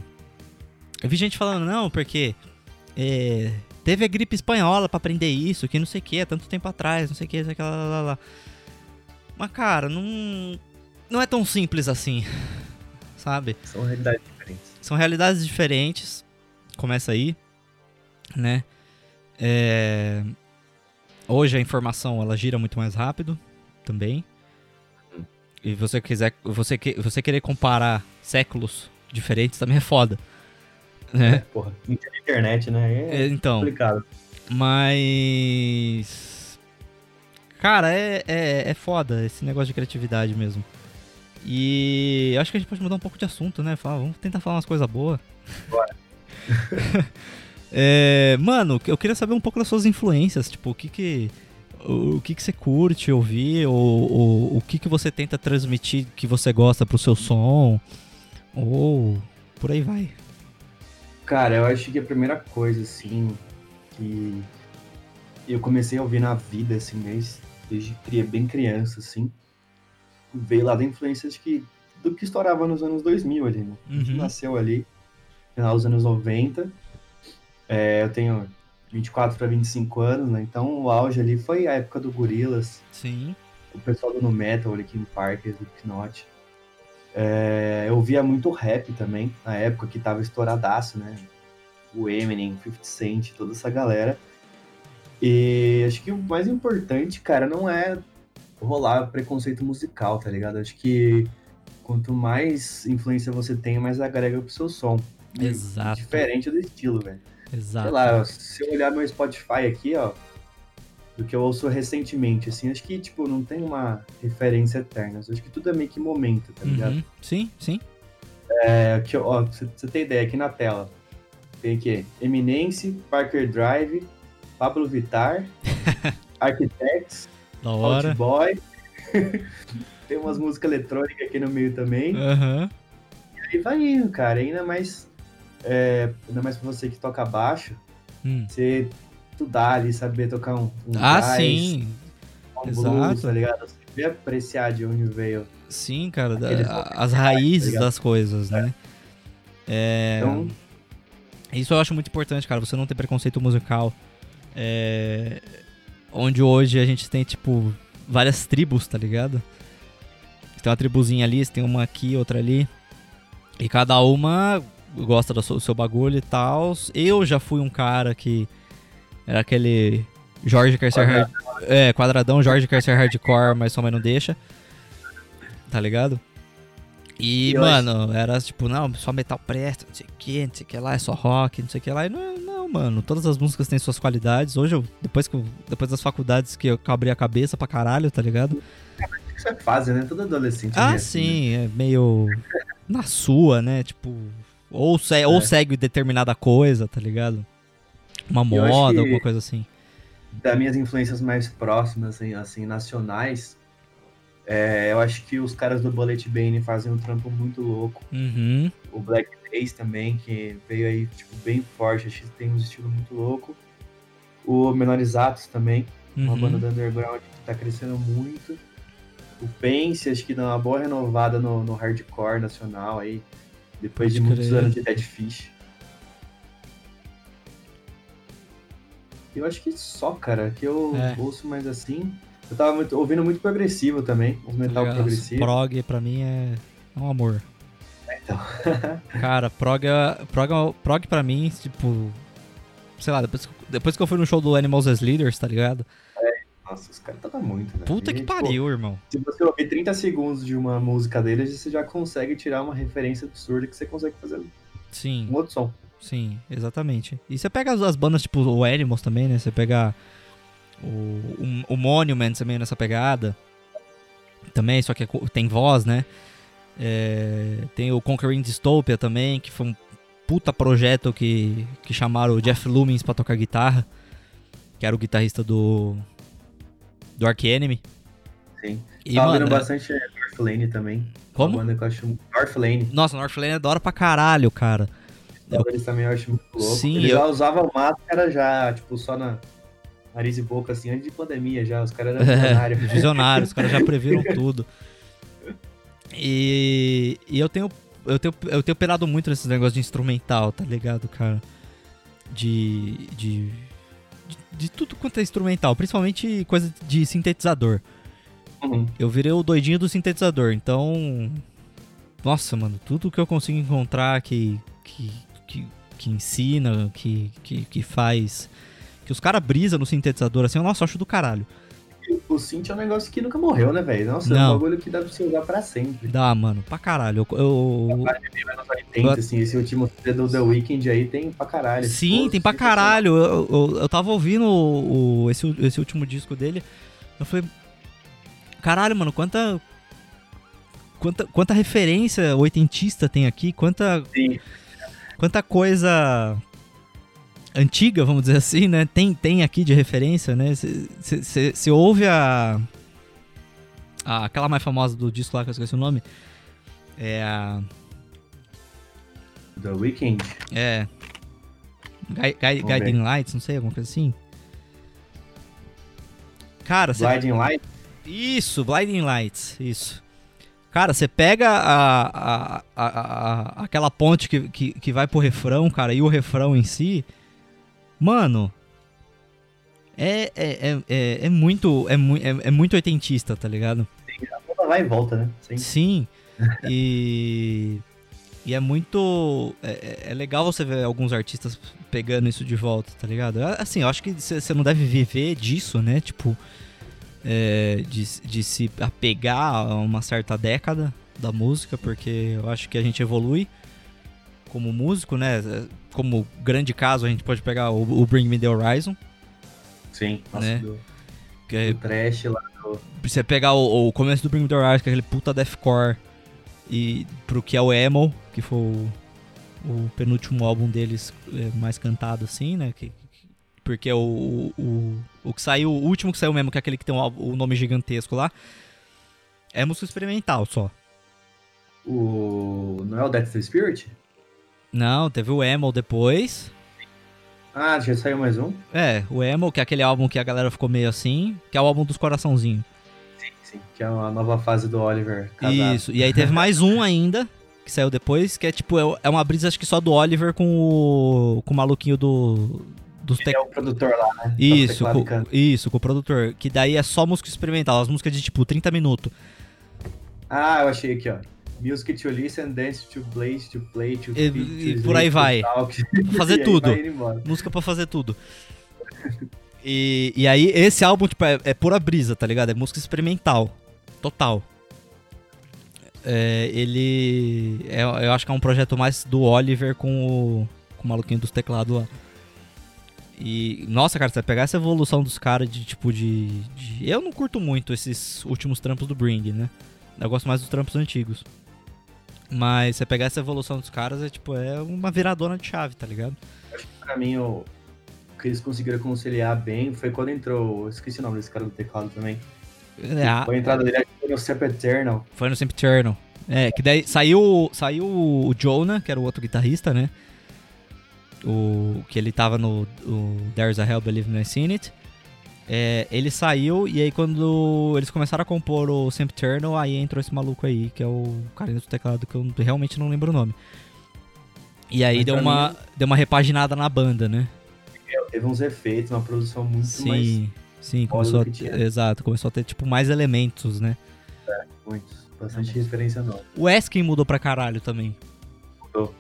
eu vi gente falando, não, porque é, teve a gripe espanhola pra aprender isso, que não sei o que, há tanto tempo atrás, não sei o que, sei que, lá, lá, lá. Mas, cara, não, não é tão simples assim, [laughs] sabe?
São realidades diferentes.
São realidades diferentes, começa aí, né? É, Hoje a informação ela gira muito mais rápido também.
Uhum.
E você quiser, você, você querer comparar séculos diferentes também é foda. Né?
Porra, internet, né? É,
É, então,
complicado.
mas. Cara, é, é, é foda esse negócio de criatividade mesmo. E acho que a gente pode mudar um pouco de assunto, né? Falar, vamos tentar falar umas coisas boas.
Bora. [laughs]
É, mano, eu queria saber um pouco das suas influências, tipo, o que que o que que você curte ouvir, ou, ou o que que você tenta transmitir que você gosta pro seu som, ou por aí vai.
Cara, eu acho que a primeira coisa, assim, que eu comecei a ouvir na vida, assim, desde, desde bem criança, assim, veio lá da influência acho que, do que estourava nos anos 2000 ali, né? A gente
Uhum.
nasceu ali, final dos anos 90. É, eu tenho 24 para 25 anos, né? Então o auge ali foi a época do Gorillaz,
Sim.
o pessoal do No Metal, Linkin Park, Slipknot. É, eu via muito rap também, na época que tava estouradaço, né? O Eminem, 50 Cent, toda essa galera. E acho que o mais importante, cara, não é rolar preconceito musical, tá ligado? Acho que quanto mais influência você tem, mais agrega pro seu som.
Exato.
Diferente do estilo, velho.
Exato.
Sei lá, se eu olhar meu Spotify aqui, ó, do que eu ouço recentemente, assim, acho que, tipo, não tem uma referência eterna. Acho que tudo é meio que momento, tá ligado?
Uhum. Sim, sim.
É, aqui, ó, você, ter ideia, aqui na tela, tem aqui Eminence, Parker Drive, Pablo Vittar, [laughs] Architects,
Da hora.
Boy. [laughs] tem umas músicas eletrônicas aqui no meio também.
Aham.
E vai indo, cara. Ainda mais, é, ainda mais pra você que toca baixo,
Hum.
você estudar ali, saber tocar um, um
Ah,
jazz,
sim.
um
exato.
blues, tá ligado? Você vê apreciar de onde veio.
Sim, cara, da- as
tá
raízes
ligado?
das coisas, né? É,
Então,
Isso eu acho muito importante, cara, você não ter preconceito musical. É, Onde hoje a gente tem, tipo, várias tribos, tá ligado? Tem uma tribuzinha ali, tem uma aqui, outra ali. E cada uma gosta do seu, do seu bagulho e tal. Eu já fui um cara que era aquele Jorge quer ser hard... É, quadradão, Jorge quer ser hardcore, mas sua mãe não deixa. Tá ligado? E,
E
mano, era tipo, não, só metal presta, não sei o que, não sei o que lá, é só rock, não sei o que lá. E não, não, mano, todas as músicas têm suas qualidades. Hoje, eu, depois, que eu- depois das faculdades que eu abri a cabeça pra caralho, tá ligado?
isso é fase, né? Todo adolescente.
Ah,
é assim, né?
sim, é meio na sua, né? Tipo, ou, se- ou
É.
segue determinada coisa, tá ligado? Uma moda, alguma coisa assim.
das minhas influências mais próximas, assim, assim, nacionais, é, eu acho que os caras do Bullet Bane fazem um trampo muito louco.
Uhum.
O Black Days também, que veio aí, tipo, bem forte, acho que tem um estilo muito louco. O Menorizatos também, uma
uhum.
banda do underground que tá crescendo muito. O Pense, acho que dá uma boa renovada no, no hardcore nacional aí, depois
Pode
de muitos
crer.
anos de Dead Fish. Eu acho que só, cara, que eu
É.
ouço mais assim. Eu tava muito- ouvindo muito progressivo também, os metal
Tá ligado?
progressivo.
Prog pra mim é é um amor.
Então. [laughs]
Cara, prog, é- prog, é- prog pra mim, tipo. Sei lá, depois, que- depois que eu fui no show do Animals as Leaders, tá ligado?
Nossa, os caras tocam muito, né?
Puta
E,
que pariu, irmão.
Se você ouvir 30 segundos de uma música deles, você já consegue tirar uma referência absurda que você consegue fazer
Sim,
um outro som.
Sim, exatamente. E você pega as, as bandas tipo o Animals também, né? Você pega o, o, o Monument também nessa pegada. Também, só que é tem voz, né? É, tem o Conquering Dystopia também, que foi um puta projeto que, que chamaram o Jeff Lumens pra tocar guitarra. Que era o guitarrista do. Do Ark Enemy.
Sim.
E,
Tava
mano,
bastante é, Northlane também.
Como?
Uma banda que eu acho. Northlane.
Nossa, Northlane é da hora pra caralho, cara. Eu-
Eles também eu acho muito louco.
Sim,
Eles
eu-
já usavam máscara já, tipo, só na nariz e boca, assim, antes de pandemia já. Os caras eram
É, [laughs]
visionários.
visionários, os caras já previram [laughs] tudo. E, e eu tenho eu tenho eu tenho pelado muito nesses negócios de instrumental, tá ligado, cara? de, de, de, de tudo quanto é instrumental, principalmente coisa de sintetizador.
Uhum.
Eu virei o doidinho do sintetizador, então. Nossa, mano, tudo que eu consigo encontrar que. que, que, que ensina, que, que, que faz. Que os caras brisam no sintetizador assim, eu nossa, eu acho do caralho.
O synth é um negócio que nunca morreu, né, velho? Nossa, é
Não.
um bagulho que dá pra você usar pra sempre.
Dá, mano, pra caralho. Eu, eu-
Nos 80, assim, esse último CD do The Weeknd aí tem pra caralho.
Sim,
Pô,
tem pra caralho. Eu, eu, eu tava ouvindo o, o- esse, esse último disco dele. Eu falei. Caralho, mano, quanta. Quanta, quanta referência oitentista tem aqui, quanta,
Sim.
Quanta coisa antiga, vamos dizer assim, né? Tem, tem aqui de referência, né? Você ouve a, a. Aquela mais famosa do disco lá, que eu esqueci o nome. É a.
The Weeknd.
É. Gui- Gui-
Vamos
Guiding Lights, não sei, alguma coisa assim. Cara, você.
Blinding Light.
Isso, Blinding Lights, isso. Cara, você pega a, a, a, aquela ponte que, que, que vai pro refrão, cara, e o refrão em si. Mano. É, é, é, é, é muito é, é, é muito oitentista, tá ligado?
Ela vai e volta, né? Sim.
Sim. [laughs] E. E é muito. É, é- é legal você ver alguns artistas pegando isso de volta, tá ligado? Assim, eu acho que você não deve viver disso, né? Tipo. É, de, de se apegar a uma certa década da música, porque eu acho que a gente evolui como músico, né? Como grande caso, a gente pode pegar o, o Bring Me The Horizon,
Sim. Nossa,
Né?
do,
que é
do trash lá.
você pegar o, o começo do Bring Me The Horizon, que é aquele puta deathcore, e pro que é o Emo, que foi o, o penúltimo álbum deles é, mais cantado, assim, né? Que- porque o, o, o que saiu, o último que saiu mesmo, que é aquele que tem o, o nome gigantesco lá, é música experimental só.
O... Não é o Death the Spirit?
Não, teve o Emo depois.
Ah, já saiu mais um?
É, o Emo, que é aquele álbum que a galera ficou meio assim, que é o álbum dos coraçãozinhos.
Sim, sim. Que é a nova fase do Oliver casado.
Isso, e aí teve mais um ainda, que saiu depois, que é tipo, é- é uma brisa acho que só do Oliver com o, com o maluquinho do, dos
Ele
tec...
é o produtor lá, né?
Isso,
Teclado
com, isso, com o produtor. Que daí é só música experimental, as músicas de tipo 30 minutos.
Ah, eu achei aqui, ó. Music to listen, dance to play, to play, to
E- e
to
por aí vai. [laughs] fazer tudo.
vai.
Música pra fazer tudo. E, e aí, esse álbum, tipo, é, é pura brisa, tá ligado? É música experimental. Total. É, ele. é- eu acho que é um projeto mais do Oliver com o, com o maluquinho dos teclados lá. E, nossa, cara, você vai pegar essa evolução dos caras de tipo de, de- Eu não curto muito esses últimos trampos do Bring, né? Eu gosto mais dos trampos antigos. Mas você pegar essa evolução dos caras é tipo, é uma viradona de chave, tá ligado?
Pra mim, o o que eles conseguiram conciliar bem foi quando entrou. eu Esqueci o nome desse cara do teclado também.
É, a-
Foi a entrada dele acho que foi no Step Eternal.
Foi no Sempiternal. É, que daí saiu, saiu o Jonah, que era o outro guitarrista, né? O, que ele tava no There's a Hell Believe Me I've Seen It. É, ele saiu e aí quando eles começaram a compor o Sempiternal, aí entrou esse maluco aí, que é o carinha do teclado, que eu realmente não lembro o nome. E aí
Mas
deu uma, deu uma repaginada na banda, né?
Teve uns efeitos, uma produção muito mais.
Sim, sim,
foda
começou a, exato, começou a ter tipo mais elementos, né?
Muitos. Bastante referência nova.
O Eskin mudou pra caralho também.
Mudou.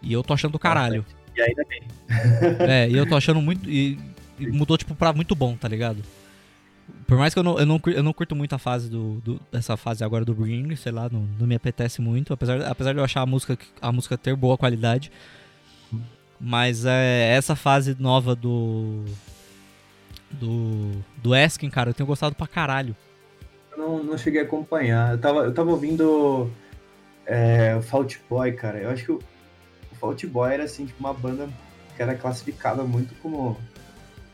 E eu tô achando do caralho.
E ainda bem. [laughs]
É, e eu tô achando muito. E, e mudou, tipo, pra muito bom, tá ligado? Por mais que eu não, eu não, eu não curto muito a fase do, do- dessa fase agora do Bring, sei lá, não, não me apetece muito, apesar, apesar de eu achar a música, a música ter boa qualidade. Mas é, essa fase nova do. Do. Do Eskin, cara, eu tenho gostado pra caralho.
Eu não, não cheguei a acompanhar. Eu tava, eu tava ouvindo é, o Fault Boy, cara. Eu acho que Fault Boy era assim, tipo, uma banda que era classificada muito como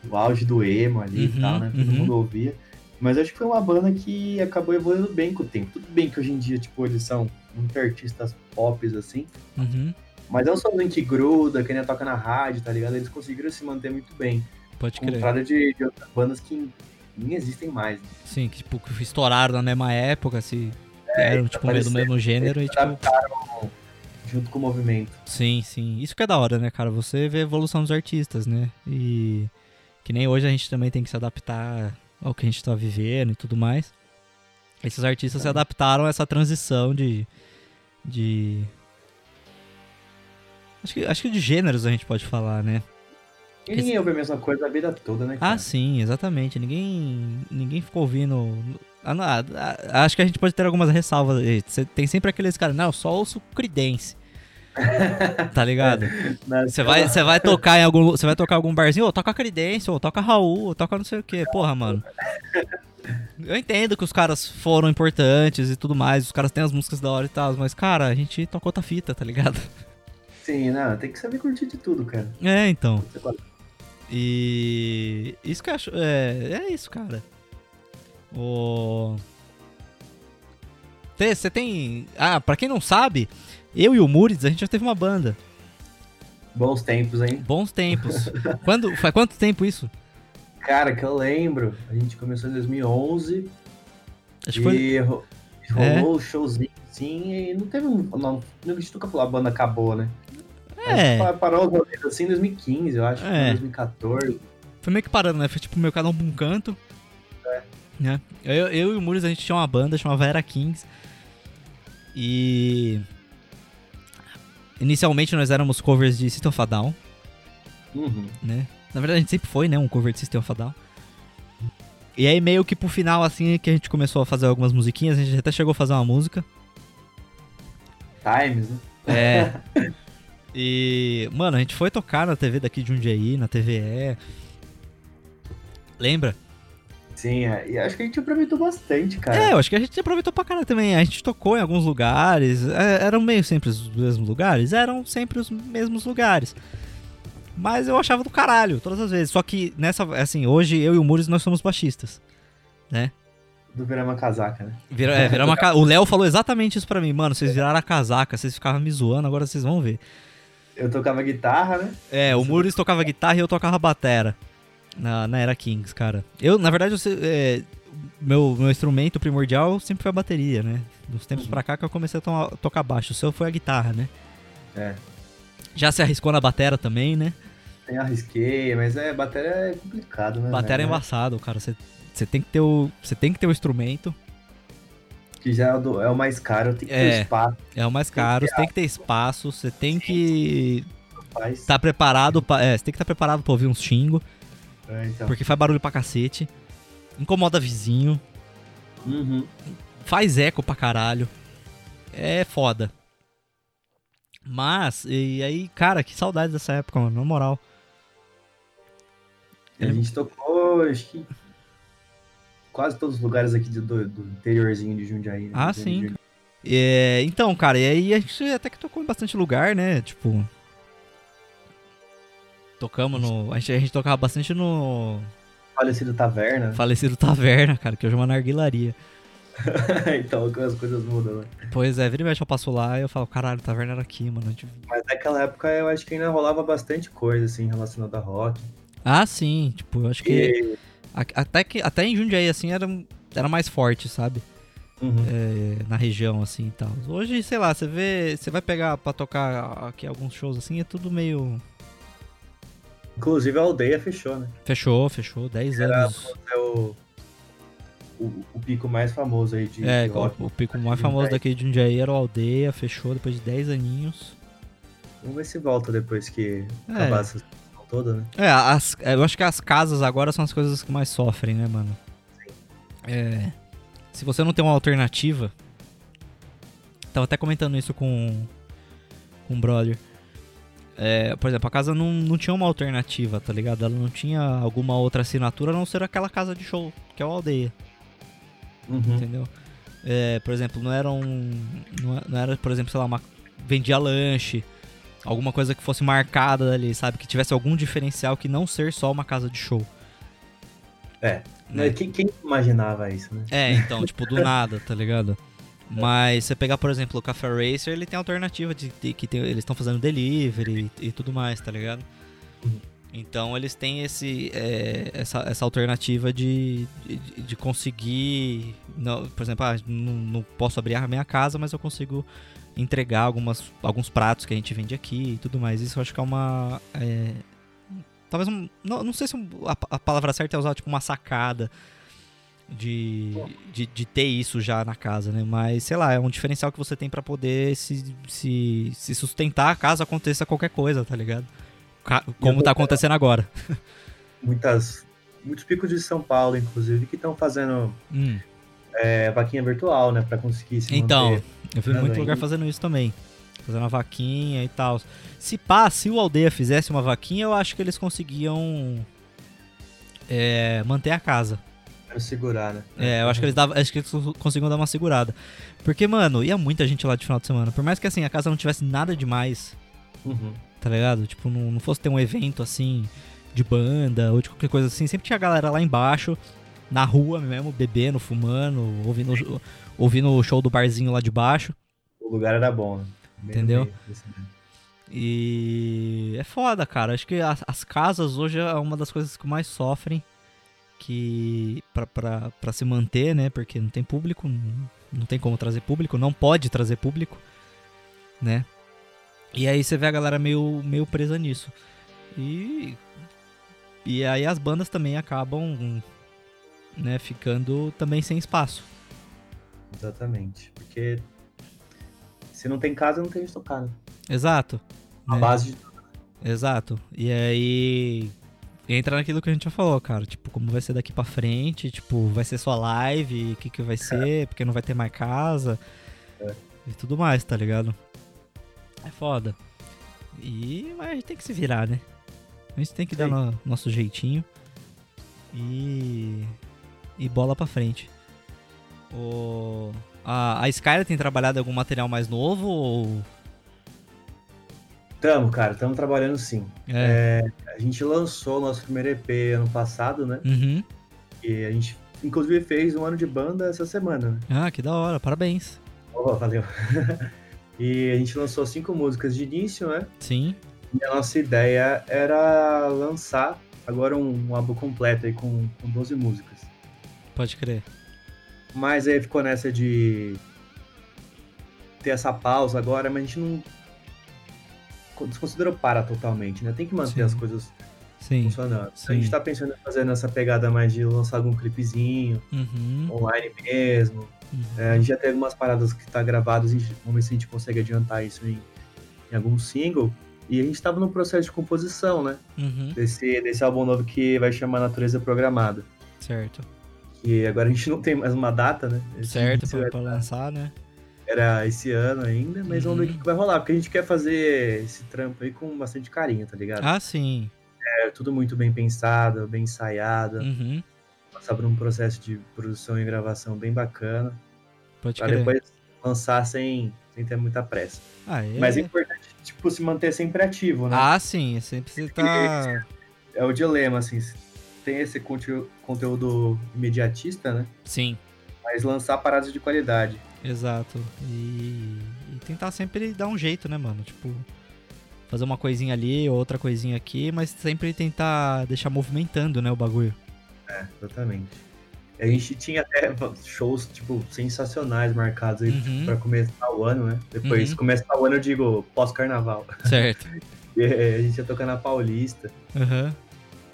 o auge do emo ali
Uhum,
e tal, né? Todo
uhum.
mundo ouvia. Mas acho que foi uma banda que acabou evoluindo bem com o tempo. Tudo bem que hoje em dia, tipo, eles são muito artistas pop, assim.
Uhum,
Mas é um somzinho que gruda, que nem toca na rádio, tá ligado? Eles conseguiram se manter muito bem.
pode crer.
contrário de, de outras bandas que nem existem mais. né?
Sim, que tipo, estouraram na mesma época, se eram tipo do mesmo gênero e tipo.
Junto com o movimento.
Sim, sim. Isso que é da hora, né, cara? Você vê a evolução dos artistas, né? E que nem hoje a gente também tem que se adaptar ao que a gente tá vivendo e tudo mais. Esses artistas se adaptaram a essa transição de. de. Acho que, acho que de gêneros a gente pode falar, né?
E ninguém ouve a mesma coisa a vida toda, né?
Ah,
cara?
sim, exatamente. Ninguém, ninguém ficou ouvindo. Ah, não, ah, ah, acho que a gente pode ter algumas ressalvas. tem sempre aqueles caras, não, eu só ouço Creedence. [laughs] tá ligado? Você vai, você vai tocar em algum, você vai tocar algum barzinho, ou toca Creedence, ou toca Raul, ou toca não sei o que. Porra, mano. Eu entendo que os caras foram importantes e tudo mais, os caras têm as músicas da hora e tal, mas cara, a gente tocou outra fita, tá ligado?
Sim, não, tem que saber curtir de tudo, cara.
É, então. E isso que eu acho. É, é isso, cara. O. Você tem. Ah, pra quem não sabe, eu e o Murids, a gente já teve uma banda.
Bons tempos, hein?
Bons tempos. [laughs] Quando, faz quanto tempo isso?
Cara, que eu lembro, a gente começou em 2011
Acho que foi.
e ro-
É.
rolou o showzinho assim e não teve um... Não, a gente nunca falou a banda acabou, né? A
É.
parou os assim em 2015, eu acho,
É.
2014.
Foi meio que parando, né? Foi tipo meio cada um pra um canto.
É.
Né? Eu, eu e o Murids, a gente tinha uma banda chamava Era Kings. E. Inicialmente nós éramos covers de System of a Down.
Uhum.
né? Na verdade, a gente sempre foi, né? Um cover de System of a Down. E aí, meio que pro final, assim, que a gente começou a fazer algumas musiquinhas, a gente até chegou a fazer uma música.
Times, né?
É. [laughs] e, mano, a gente foi tocar na TV daqui de Jundiaí, na TVE. Lembra?
Sim, é, e acho que a gente aproveitou bastante, cara.
É, eu acho que a gente aproveitou pra caralho também. A gente tocou em alguns lugares. é, eram meio sempre os mesmos lugares? Eram sempre os mesmos lugares. Mas eu achava do caralho, todas as vezes. Só que nessa, assim, hoje eu e o Muris nós somos baixistas. Né?
Do virar uma casaca, né?
Vira, é, virar uma [laughs] ca- O Léo falou exatamente isso pra mim. Mano, vocês viraram a casaca, vocês ficavam me zoando, agora vocês vão ver.
Eu tocava guitarra, né?
É, o Muris tocava guitarra e eu tocava batera. Na, na Era Kings, cara. Eu, na verdade, eu, é, meu, meu instrumento primordial sempre foi a bateria, né? Dos tempos
Uhum.
pra cá que eu comecei a to- tocar baixo. O seu foi a guitarra, né?
É.
Já se arriscou na batera também, né?
Tem arrisquei, mas é, bateria é complicado, né?
Batera é
velho?
embaçado, cara. Você tem que ter o, você tem que ter o instrumento.
Que já é o, é o mais caro, tem que ter
É.
espaço,
É o mais caro. Você tem que ter espaço. Você tem que estar preparado. Pra, é, você tem que estar preparado pra ouvir uns xingos.
É, então.
Porque faz barulho pra cacete. Incomoda vizinho.
Uhum.
Faz eco pra caralho. É foda. Mas, e aí, cara, que saudade dessa época, mano, na moral.
A gente tocou, acho que quase todos os lugares aqui do, do- interiorzinho de Jundiaí. Né?
Ah,
Do
sim.
Jundiaí.
É, então, cara, e aí a gente até que tocou em bastante lugar, né? Tipo. Tocamos no. A gente, a gente tocava bastante no
Falecido Taverna.
falecido Taverna, cara, que hoje é uma narguilaria. [laughs]
então as coisas mudam, né?
Pois é, vira e mexe eu passo lá e eu falo, caralho, Taverna era aqui, mano. Gente-
Mas naquela época eu acho que ainda rolava bastante coisa, assim, relacionada a rock.
Ah, sim, tipo, eu acho que.
E...
Até, que até em Jundiaí, assim, era, era mais forte, sabe?
Uhum.
é, na região, assim e tal. Hoje, sei lá, você vê. Você vai pegar pra tocar aqui alguns shows assim, é tudo meio.
Inclusive a aldeia fechou, né?
Fechou, fechou, 10
Era-
anos.
É o, o, o pico mais famoso aí de,
É,
de
o, o pico mais famoso daqui de Jundiaí era o Aldeia, fechou depois de 10 aninhos.
Vamos ver se volta depois que
É.
acabar essa situação toda, né?
É, as, eu acho que as casas agora são as coisas que mais sofrem, né, mano? É. Se você não tem uma alternativa. Tava até comentando isso com, com um brother. É, por exemplo, a casa não, não tinha uma alternativa, tá ligado? Ela não tinha alguma outra assinatura a não ser aquela casa de show, que é o Aldeia,
Uhum.
entendeu? É, por exemplo, não era um. Não é- não era, por exemplo, sei lá, uma. Vendia lanche, alguma coisa que fosse marcada ali, sabe? Que tivesse algum diferencial que não ser só uma casa de show.
É.
né?
Quem, quem imaginava isso, né?
É, então, tipo, do nada, tá ligado? Mas você pegar, por exemplo, o Café Racer, ele tem alternativa de, de que tem- eles estão fazendo delivery e, e tudo mais, tá ligado? Então eles têm esse, é, essa, essa alternativa de, de, de conseguir. Não, por exemplo, ah, não, não, posso abrir a minha casa, mas eu consigo entregar algumas, alguns pratos que a gente vende aqui e tudo mais. Isso eu acho que é uma. É, talvez um. Não, não sei se a, a, palavra certa é usar tipo uma sacada de, de, de, ter isso já na casa, né? Mas sei lá, é um diferencial que você tem para poder se, se, se sustentar caso aconteça qualquer coisa, tá ligado? como está acontecendo agora.
Muitas, muitos picos de São Paulo, inclusive, que estão fazendo hum. é, vaquinha virtual, né, para conseguir se
Então,
manter.
eu vi muito lugar fazendo isso também. Fazendo uma vaquinha e tal. Se pá, se o Aldeia fizesse uma vaquinha, eu acho que eles conseguiam é, manter a casa.
Segurar, né?
É, eu acho que eles davam, acho que eles conseguiam dar uma segurada. Porque, mano, ia muita gente lá de final de semana. Por mais que assim, a casa não tivesse nada demais. Uhum tá ligado? Tipo, não, não fosse ter um evento assim de banda ou de qualquer coisa assim, sempre tinha galera lá embaixo, na rua mesmo, bebendo, fumando, ouvindo, ouvindo o show do barzinho lá de baixo.
O lugar era bom, né?
Entendeu? E é foda, cara. Acho que as, as, casas hoje é uma das coisas que mais sofrem que pra se manter, né? Porque não tem público, não, não tem como trazer público, não pode trazer público, né? E aí você vê a galera meio, meio presa nisso. E. E aí as bandas também acabam né, ficando também sem espaço.
Exatamente. Porque se não tem casa, não tem onde tocar, né?
Exato.
A né? base de
Exato. E aí entra naquilo que a gente já falou, cara. Tipo, como vai ser daqui pra frente, tipo, vai ser só live, o que, que vai ser, é. porque não vai ter mais casa. É. E tudo mais, tá ligado? É foda. E mas a gente tem que se virar, né? A gente tem que Sim. dar no, nosso jeitinho. E. E bola pra frente. O, a, a Skyler tem trabalhado algum material mais novo ou.
Tamo, cara, estamos trabalhando sim. É. É, a gente lançou o nosso primeiro EP ano passado, né?
Uhum.
E a gente, inclusive, fez um ano de banda essa semana. Né?
Ah, que da hora, parabéns.
Oh, valeu. [laughs] E a gente lançou cinco músicas de início, né?
Sim.
E a nossa ideia era lançar agora um, um álbum completo aí com, com 12 músicas.
Pode crer.
Mas aí ficou nessa de ter essa pausa agora, mas a gente não desconsiderou para totalmente, né? Tem que manter Sim. as coisas
Sim.
funcionando. Sim. A gente tá pensando em fazer nessa pegada mais de lançar algum clipezinho,
uhum.
online mesmo. Uhum. É, a gente já tem algumas paradas que tá gravadas, vamos ver se a gente consegue adiantar isso em, em algum single. E a gente estava no processo de composição, né?
Uhum.
Desse, desse álbum novo que vai chamar Natureza Programada.
Certo.
E agora a gente não tem mais uma data, né?
Esse certo, pra, pra lançar, né?
Era esse ano ainda, mas uhum. vamos ver o uhum. que vai rolar, porque a gente quer fazer esse trampo aí com bastante carinho, tá ligado?
Ah, sim.
É tudo muito bem pensado, bem ensaiado.
Uhum
passar por um processo de produção e gravação bem bacana.
Pode
pra crer. depois lançar sem, sem ter muita pressa.
Ah, é...
Mas é importante, tipo, se manter sempre ativo, né?
Ah, sim, sempre você tá...
É o dilema, assim, tem esse conteúdo imediatista, né?
Sim.
Mas lançar paradas de qualidade.
Exato. E, e tentar sempre dar um jeito, né, mano? Tipo, fazer uma coisinha ali, outra coisinha aqui, mas sempre tentar deixar movimentando, né, o bagulho.
É, exatamente. A gente tinha até shows, tipo, sensacionais marcados aí uhum. pra começar o ano, né? Depois, uhum. começar o ano, eu digo, pós-carnaval.
Certo. [laughs]
e a gente ia tocar na Paulista.
Uhum.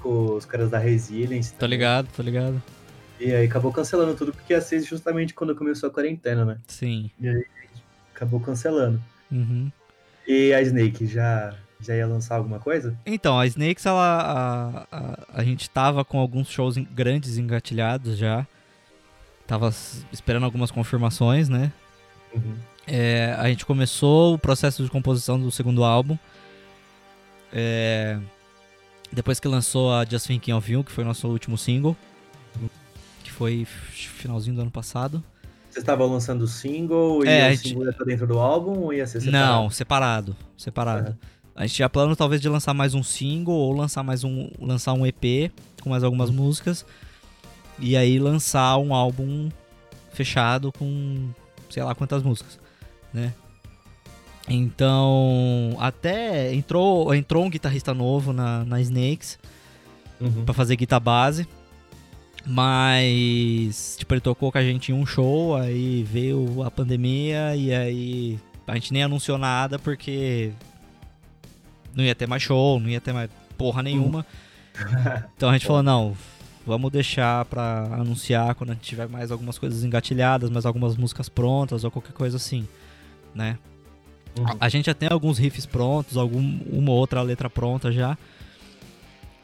Com os caras da Resilience.
Tô ligado, tô ligado.
E aí acabou cancelando tudo, porque ia ser justamente quando começou a quarentena, né?
Sim.
E aí acabou cancelando.
Uhum.
E a Snake já já ia lançar alguma coisa?
Então, a Snakes, ela, a, a, a gente tava com alguns shows grandes engatilhados já. Tava esperando algumas confirmações, né?
Uhum.
É, a gente começou o processo de composição do segundo álbum. É, depois que lançou a Just Thinking of You, que foi o nosso último single. Uhum. Que foi finalzinho do ano passado.
Você estava lançando o single e é, o single ia estar dentro do álbum ou ia ser separado?
Não, separado. Separado. Uhum. A gente tinha plano talvez de lançar mais um single ou lançar mais um lançar um EP com mais algumas músicas e aí lançar um álbum fechado com sei lá quantas músicas, né? Então, até entrou, entrou um guitarrista novo na, na Snakes
Uhum.
pra fazer guitarra base. Mas, tipo, ele tocou com a gente em um show, aí veio a pandemia e aí a gente nem anunciou nada porque não ia ter mais show, não ia ter mais porra nenhuma. Então a gente falou, não, vamos deixar pra anunciar quando a gente tiver mais algumas coisas engatilhadas, mais algumas músicas prontas ou qualquer coisa assim, né?
Uhum.
A gente já tem alguns riffs prontos, algum, uma ou outra letra pronta já.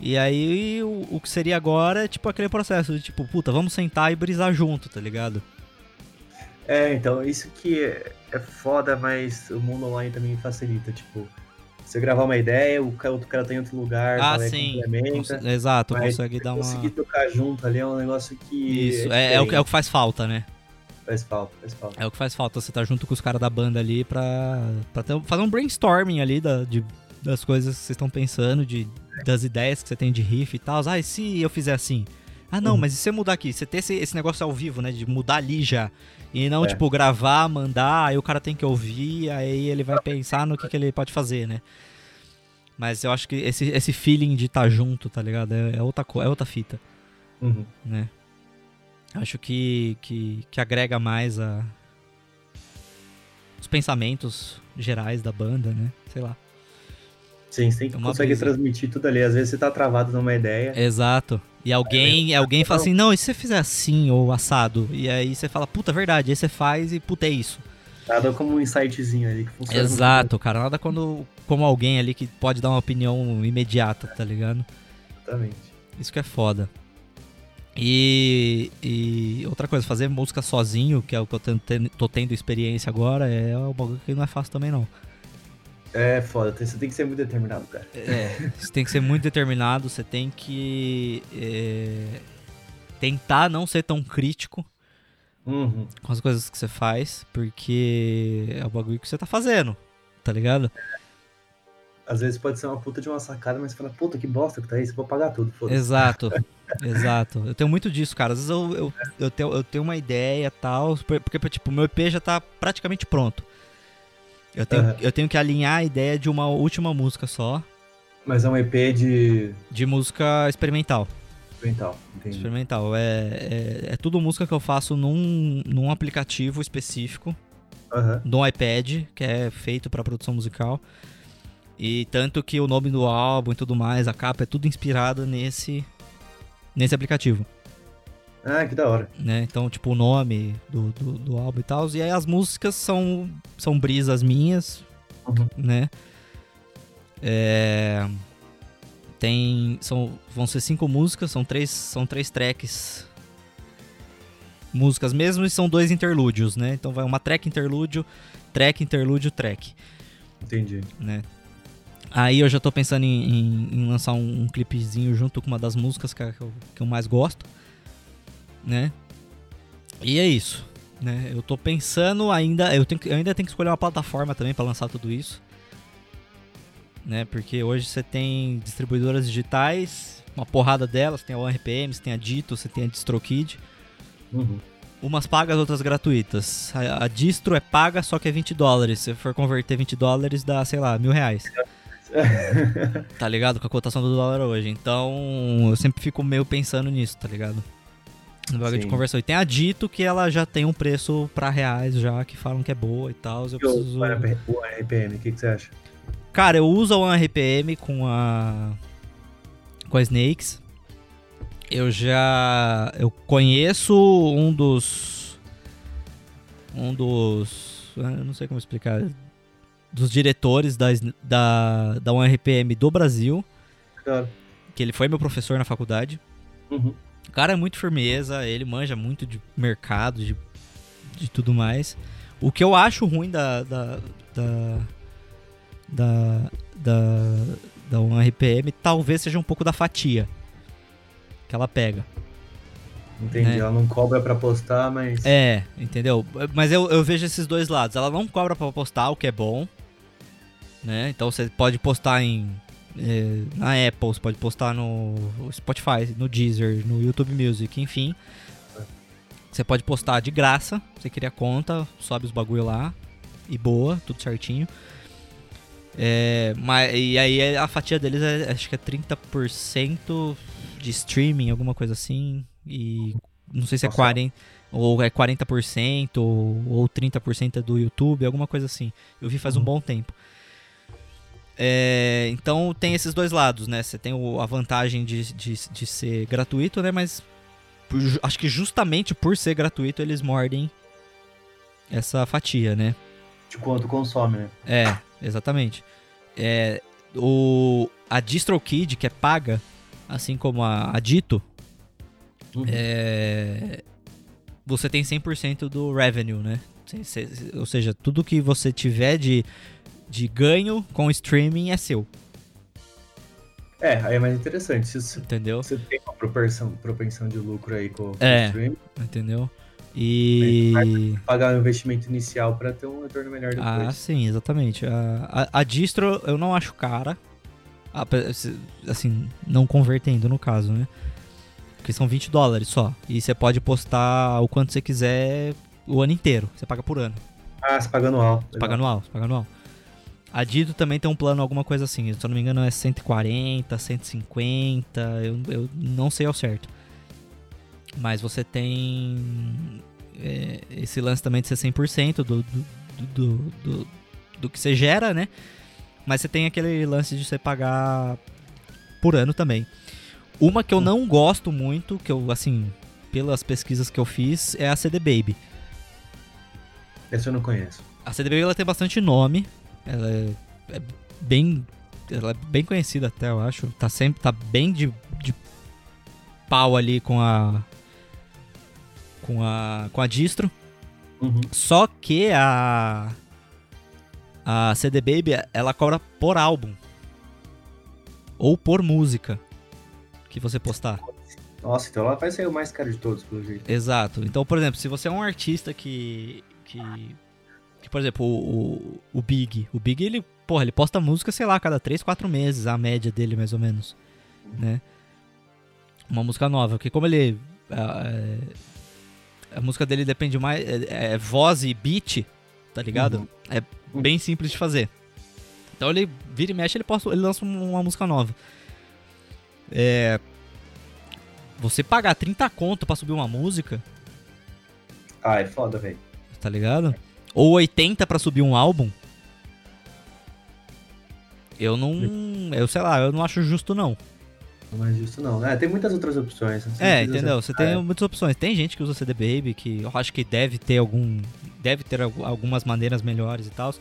E aí o, o que seria agora é tipo aquele processo de tipo, puta, vamos sentar e brisar junto, tá ligado?
É, então, isso que é, é foda, mas o mundo online também facilita. Tipo, você gravar uma ideia, o outro cara tá em outro lugar,
Ah,
também
sim.
complementa.
Cons- Exato, consegue dar uma.
Conseguir tocar junto ali é um negócio que.
Isso, é, é o, que- é o que faz falta, né?
Faz falta, faz falta.
É o que faz falta, você tá junto com os caras da banda ali pra, pra ter- fazer um brainstorming ali da, de- das coisas que vocês estão pensando, de, das ideias que você tem de riff e tal. Ah, e se eu fizer assim? Ah, não,
Uhum.
mas e se eu mudar aqui? Você ter esse, esse negócio ao vivo, né? De mudar ali já. E não,
É.
tipo, gravar, mandar, aí o cara tem que ouvir, aí ele vai pensar no que, que ele pode fazer, né? Mas eu acho que esse, esse feeling de estar tá junto, tá ligado? É, é outra, é outra fita
Uhum.
né? Acho que, que, que agrega mais a os pensamentos gerais da banda, né? Sei lá.
Sim, você tem que
É
consegue
brisa.
transmitir tudo ali. Às vezes você tá travado numa ideia.
Exato. E alguém, alguém fala assim, não, e se você fizer assim ou assado? E aí você fala, puta, verdade, aí você faz e puta, é isso.
Nada como um insightzinho ali que funciona.
Exato, cara. Nada quando, como alguém ali que pode dar uma opinião imediata, tá ligado?
Exatamente.
Isso que é foda. E, e outra coisa, fazer música sozinho, que é o que eu tô tendo, tô tendo experiência agora, é um bagulho que não é fácil também não.
É foda, você tem que ser muito determinado, cara.
É, você tem que ser muito determinado, você tem que é, tentar não ser tão crítico
Uhum.
com as coisas que você faz, porque é o bagulho que você tá fazendo, tá ligado?
Às vezes pode ser uma puta de uma sacada, mas você fala, puta, que bosta que tá isso, vou pagar tudo, foda-se.
Exato, [laughs] exato. Eu tenho muito disso, cara. Às vezes eu, eu, eu, tenho, eu tenho uma ideia e tal, porque, tipo, o meu EP já tá praticamente pronto. Eu tenho,
Aham.
eu tenho que alinhar a ideia de uma última música só,
Mas é um EP de
de música experimental.
mental, entendi.
Experimental. É, é, é tudo música que eu faço num, num aplicativo específico,
Aham.
no iPad, que é feito para produção musical. E tanto que o nome do álbum e tudo mais, a capa é tudo inspirado nesse nesse aplicativo,
Ah, que da hora.
né? Então, tipo, o nome do, do, do álbum e tal. E aí as músicas são, são brisas minhas,
Uhum.
né? É, tem são vão ser cinco músicas são três são três tracks músicas mesmo e são dois interlúdios né então vai uma track interlúdio track interlúdio track
Entendi.
né aí eu já tô pensando em, em- em lançar um, um clipezinho junto com uma das músicas que, eu, que eu mais gosto né e é isso né eu tô pensando ainda eu, tenho, eu ainda tenho que escolher uma plataforma também para lançar tudo isso né? Porque hoje você tem distribuidoras digitais, uma porrada delas, tem a OneRPM, você tem a Dito, você tem a DistroKid,
Uhum.
umas pagas, outras gratuitas. A, a distro é paga, só que é 20 dólares. Se for converter 20 dólares, dá, sei lá, mil reais. [laughs] Tá ligado? Com a cotação do dólar hoje. Então, eu sempre fico meio pensando nisso, tá ligado? No bagulho de
Sim.
conversão. E tem a Dito, que ela já tem um preço pra reais já, que falam que é boa e tal. Eu preciso...
o RPM, o que, que você acha?
Cara, eu uso a OneRPM com a com a Snakes. Eu já eu conheço um dos um dos eu não sei como explicar dos diretores da da da OneRPM do Brasil,
Claro.
que ele foi meu professor na faculdade.
Uhum.
O cara é muito firmeza, ele manja muito de mercado, de, de tudo mais. O que eu acho ruim da. da. da. da. da, da OneRPM talvez seja um pouco da fatia que ela pega.
Entendi.
Né?
Ela não cobra pra postar, mas.
É, entendeu? Mas eu, eu vejo esses dois lados. Ela não cobra pra postar, o que é bom. Né? Então você pode postar em. Eh, na Apple, você pode postar no Spotify, no Deezer, no YouTube Music, enfim. Você pode postar de graça. Você cria conta, sobe os bagulho lá. E boa, tudo certinho. É, mas, e aí a fatia deles é, acho que é 30% de streaming, alguma coisa assim. E não sei se é
Nossa.
40%, ou é 40% ou, ou 30% é do YouTube, alguma coisa assim. Eu vi faz um
Uhum.
bom tempo. É, então tem esses dois lados, né? Você tem o- a vantagem de, de, de ser gratuito, né? Mas por acho que justamente por ser gratuito eles mordem essa fatia, né?
De quanto consome, né?
É, exatamente. É, o, a DistroKid, que é paga, assim como a, a Dito,
Uhum.
é, você tem 100% do revenue, né? Ou seja, tudo que você tiver de, de ganho com streaming é seu,
É, aí é mais interessante. Se você-
entendeu?
você tem uma propensão, propensão de lucro aí com, com
É.
o stream,
Entendeu? E.
pagar o investimento inicial pra ter um retorno melhor
Ah,
depois.
sim, exatamente. A, a, a distro eu não acho cara. Assim, não convertendo no caso, né? Porque são 20 dólares só. E você pode postar o quanto você quiser o ano inteiro. Você paga por ano.
Ah, você paga anual.
Você paga anual, você paga anual. A Dito também tem um plano, alguma coisa assim. Se eu não me engano, é 140, 150. Eu, eu não sei ao certo. Mas você tem é, esse lance também de ser 100% do, do, do, do, do que você gera, né? Mas você tem aquele lance de você pagar por ano também. Uma que eu não gosto muito, que eu, assim, pelas pesquisas que eu fiz, é a CD Baby.
Esse eu não conheço.
A CDB ela tem bastante nome. Ela é, é bem. Ela é bem conhecida até, eu acho. Tá sempre. Tá bem de, de pau ali com a. Com a. Com a distro.
Uhum.
Só que a. A CD Baby, ela cobra por álbum. Ou por música. Que você postar.
Nossa, então ela vai ser o mais caro de todos, pelo jeito.
Exato. Então, por exemplo, se você é um artista que. que, que, por exemplo, o, o, o Big. O Big, ele, porra, ele posta música, sei lá, cada 3, 4 meses, a média dele, mais ou menos. Né? Uma música nova. Porque como ele. A, é- a música dele depende mais. É, é voz e beat, tá ligado?
Uhum.
É bem simples de fazer. Então ele vira e mexe, ele, posta, ele lança um- uma música nova. É. Você pagar 30 conto pra subir uma música,
Ah, é foda, velho.
tá ligado? Ou 80 pra subir um álbum. Eu não. Eu sei lá, eu não acho justo não.
Não é justo, não. É, tem muitas outras opções. Você não
É, entendeu? Você tem
É.
muitas opções. Tem gente que usa CD Baby, que eu acho que deve ter algum. Deve ter algu- algumas maneiras melhores e tal.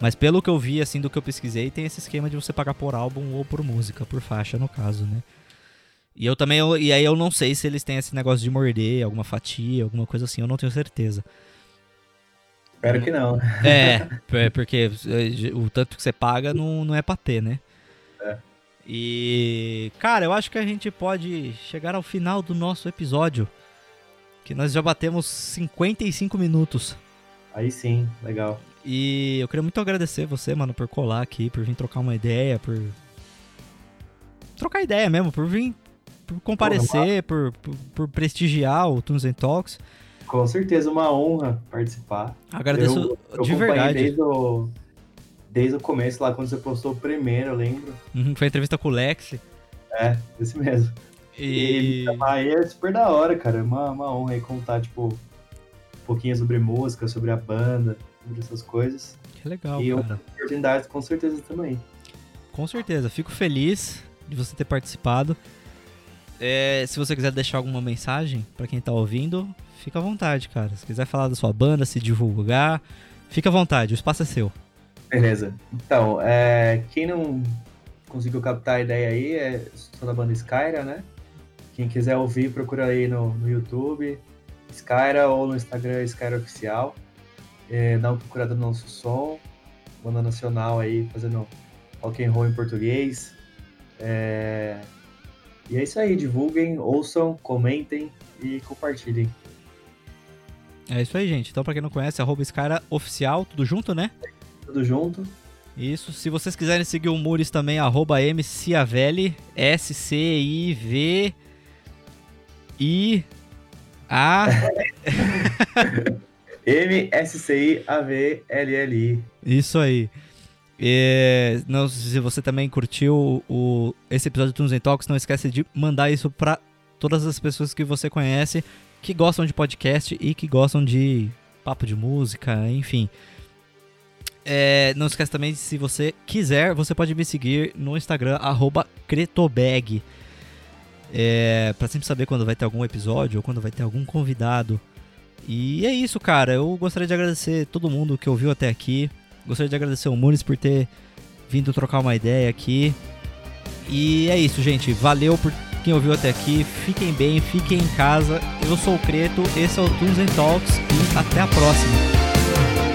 Mas pelo que eu vi, assim, do que eu pesquisei, tem esse esquema de você pagar por álbum ou por música, por faixa, no caso, né? E eu também. eu- e aí eu não sei se eles têm esse negócio de morder, alguma fatia, alguma coisa assim, eu não tenho certeza.
Espero que não.
É, [laughs] é, porque é, o tanto que você paga não, não é pra ter, né?
É.
E, cara, eu acho que a gente pode chegar ao final do nosso episódio. Que nós já batemos 55 minutos.
Aí sim, legal.
E eu queria muito agradecer você, mano, por colar aqui, por vir trocar uma ideia, por. Trocar ideia mesmo, por vir. Por comparecer, por, por, por prestigiar o Tunes and Talks.
Com certeza, uma honra participar.
Agradeço
eu, eu
de verdade.
Desde o, desde o começo, lá quando você postou o primeiro, eu lembro.
Uhum, foi a entrevista com o Lex.
É, esse mesmo.
E.
Aí é super da hora, cara. É uma, uma honra aí contar, tipo, um pouquinho sobre música, sobre a banda, sobre essas coisas.
Que legal,
e
cara.
outras oportunidades, com certeza, também.
Com certeza, fico feliz de você ter participado. É, se você quiser deixar alguma mensagem pra quem tá ouvindo, fica à vontade, cara. Se quiser falar da sua banda, se divulgar, fica à vontade, o espaço é seu.
Beleza. Então, é, quem não conseguiu captar a ideia aí, é, sou da banda Skyra, né? Quem quiser ouvir, procura aí no, no YouTube, Skyra, ou no Instagram, Skyra Oficial. É, dá uma procurada no nosso som, banda nacional aí, fazendo rock and roll em português. É, e é isso aí, divulguem, ouçam, comentem e compartilhem.
É isso aí, gente. Então, pra quem não conhece, arroba Skyra Oficial, tudo junto, né?
Tudo junto.
Isso. Se vocês quiserem seguir o Muris também, arroba MCiavelli, S-C-I-V... [laughs] I... A...
M-S-C-I-A-V-L-L-I.
Isso aí. E, não, se você também curtiu o, esse episódio do Tunes Talks, não esquece de mandar isso para todas as pessoas que você conhece que gostam de podcast e que gostam de papo de música, enfim. É, não esquece também, se você quiser, você pode me seguir no Instagram, Cretobag. É, pra sempre saber quando vai ter algum episódio ou quando vai ter algum convidado. E é isso, cara. Eu gostaria de agradecer todo mundo que ouviu até aqui. Gostaria de agradecer o Muniz por ter vindo trocar uma ideia aqui. E é isso, gente. Valeu por quem ouviu até aqui. Fiquem bem, fiquem em casa. Eu sou o Creto, esse é o Tunes Talks e até a próxima.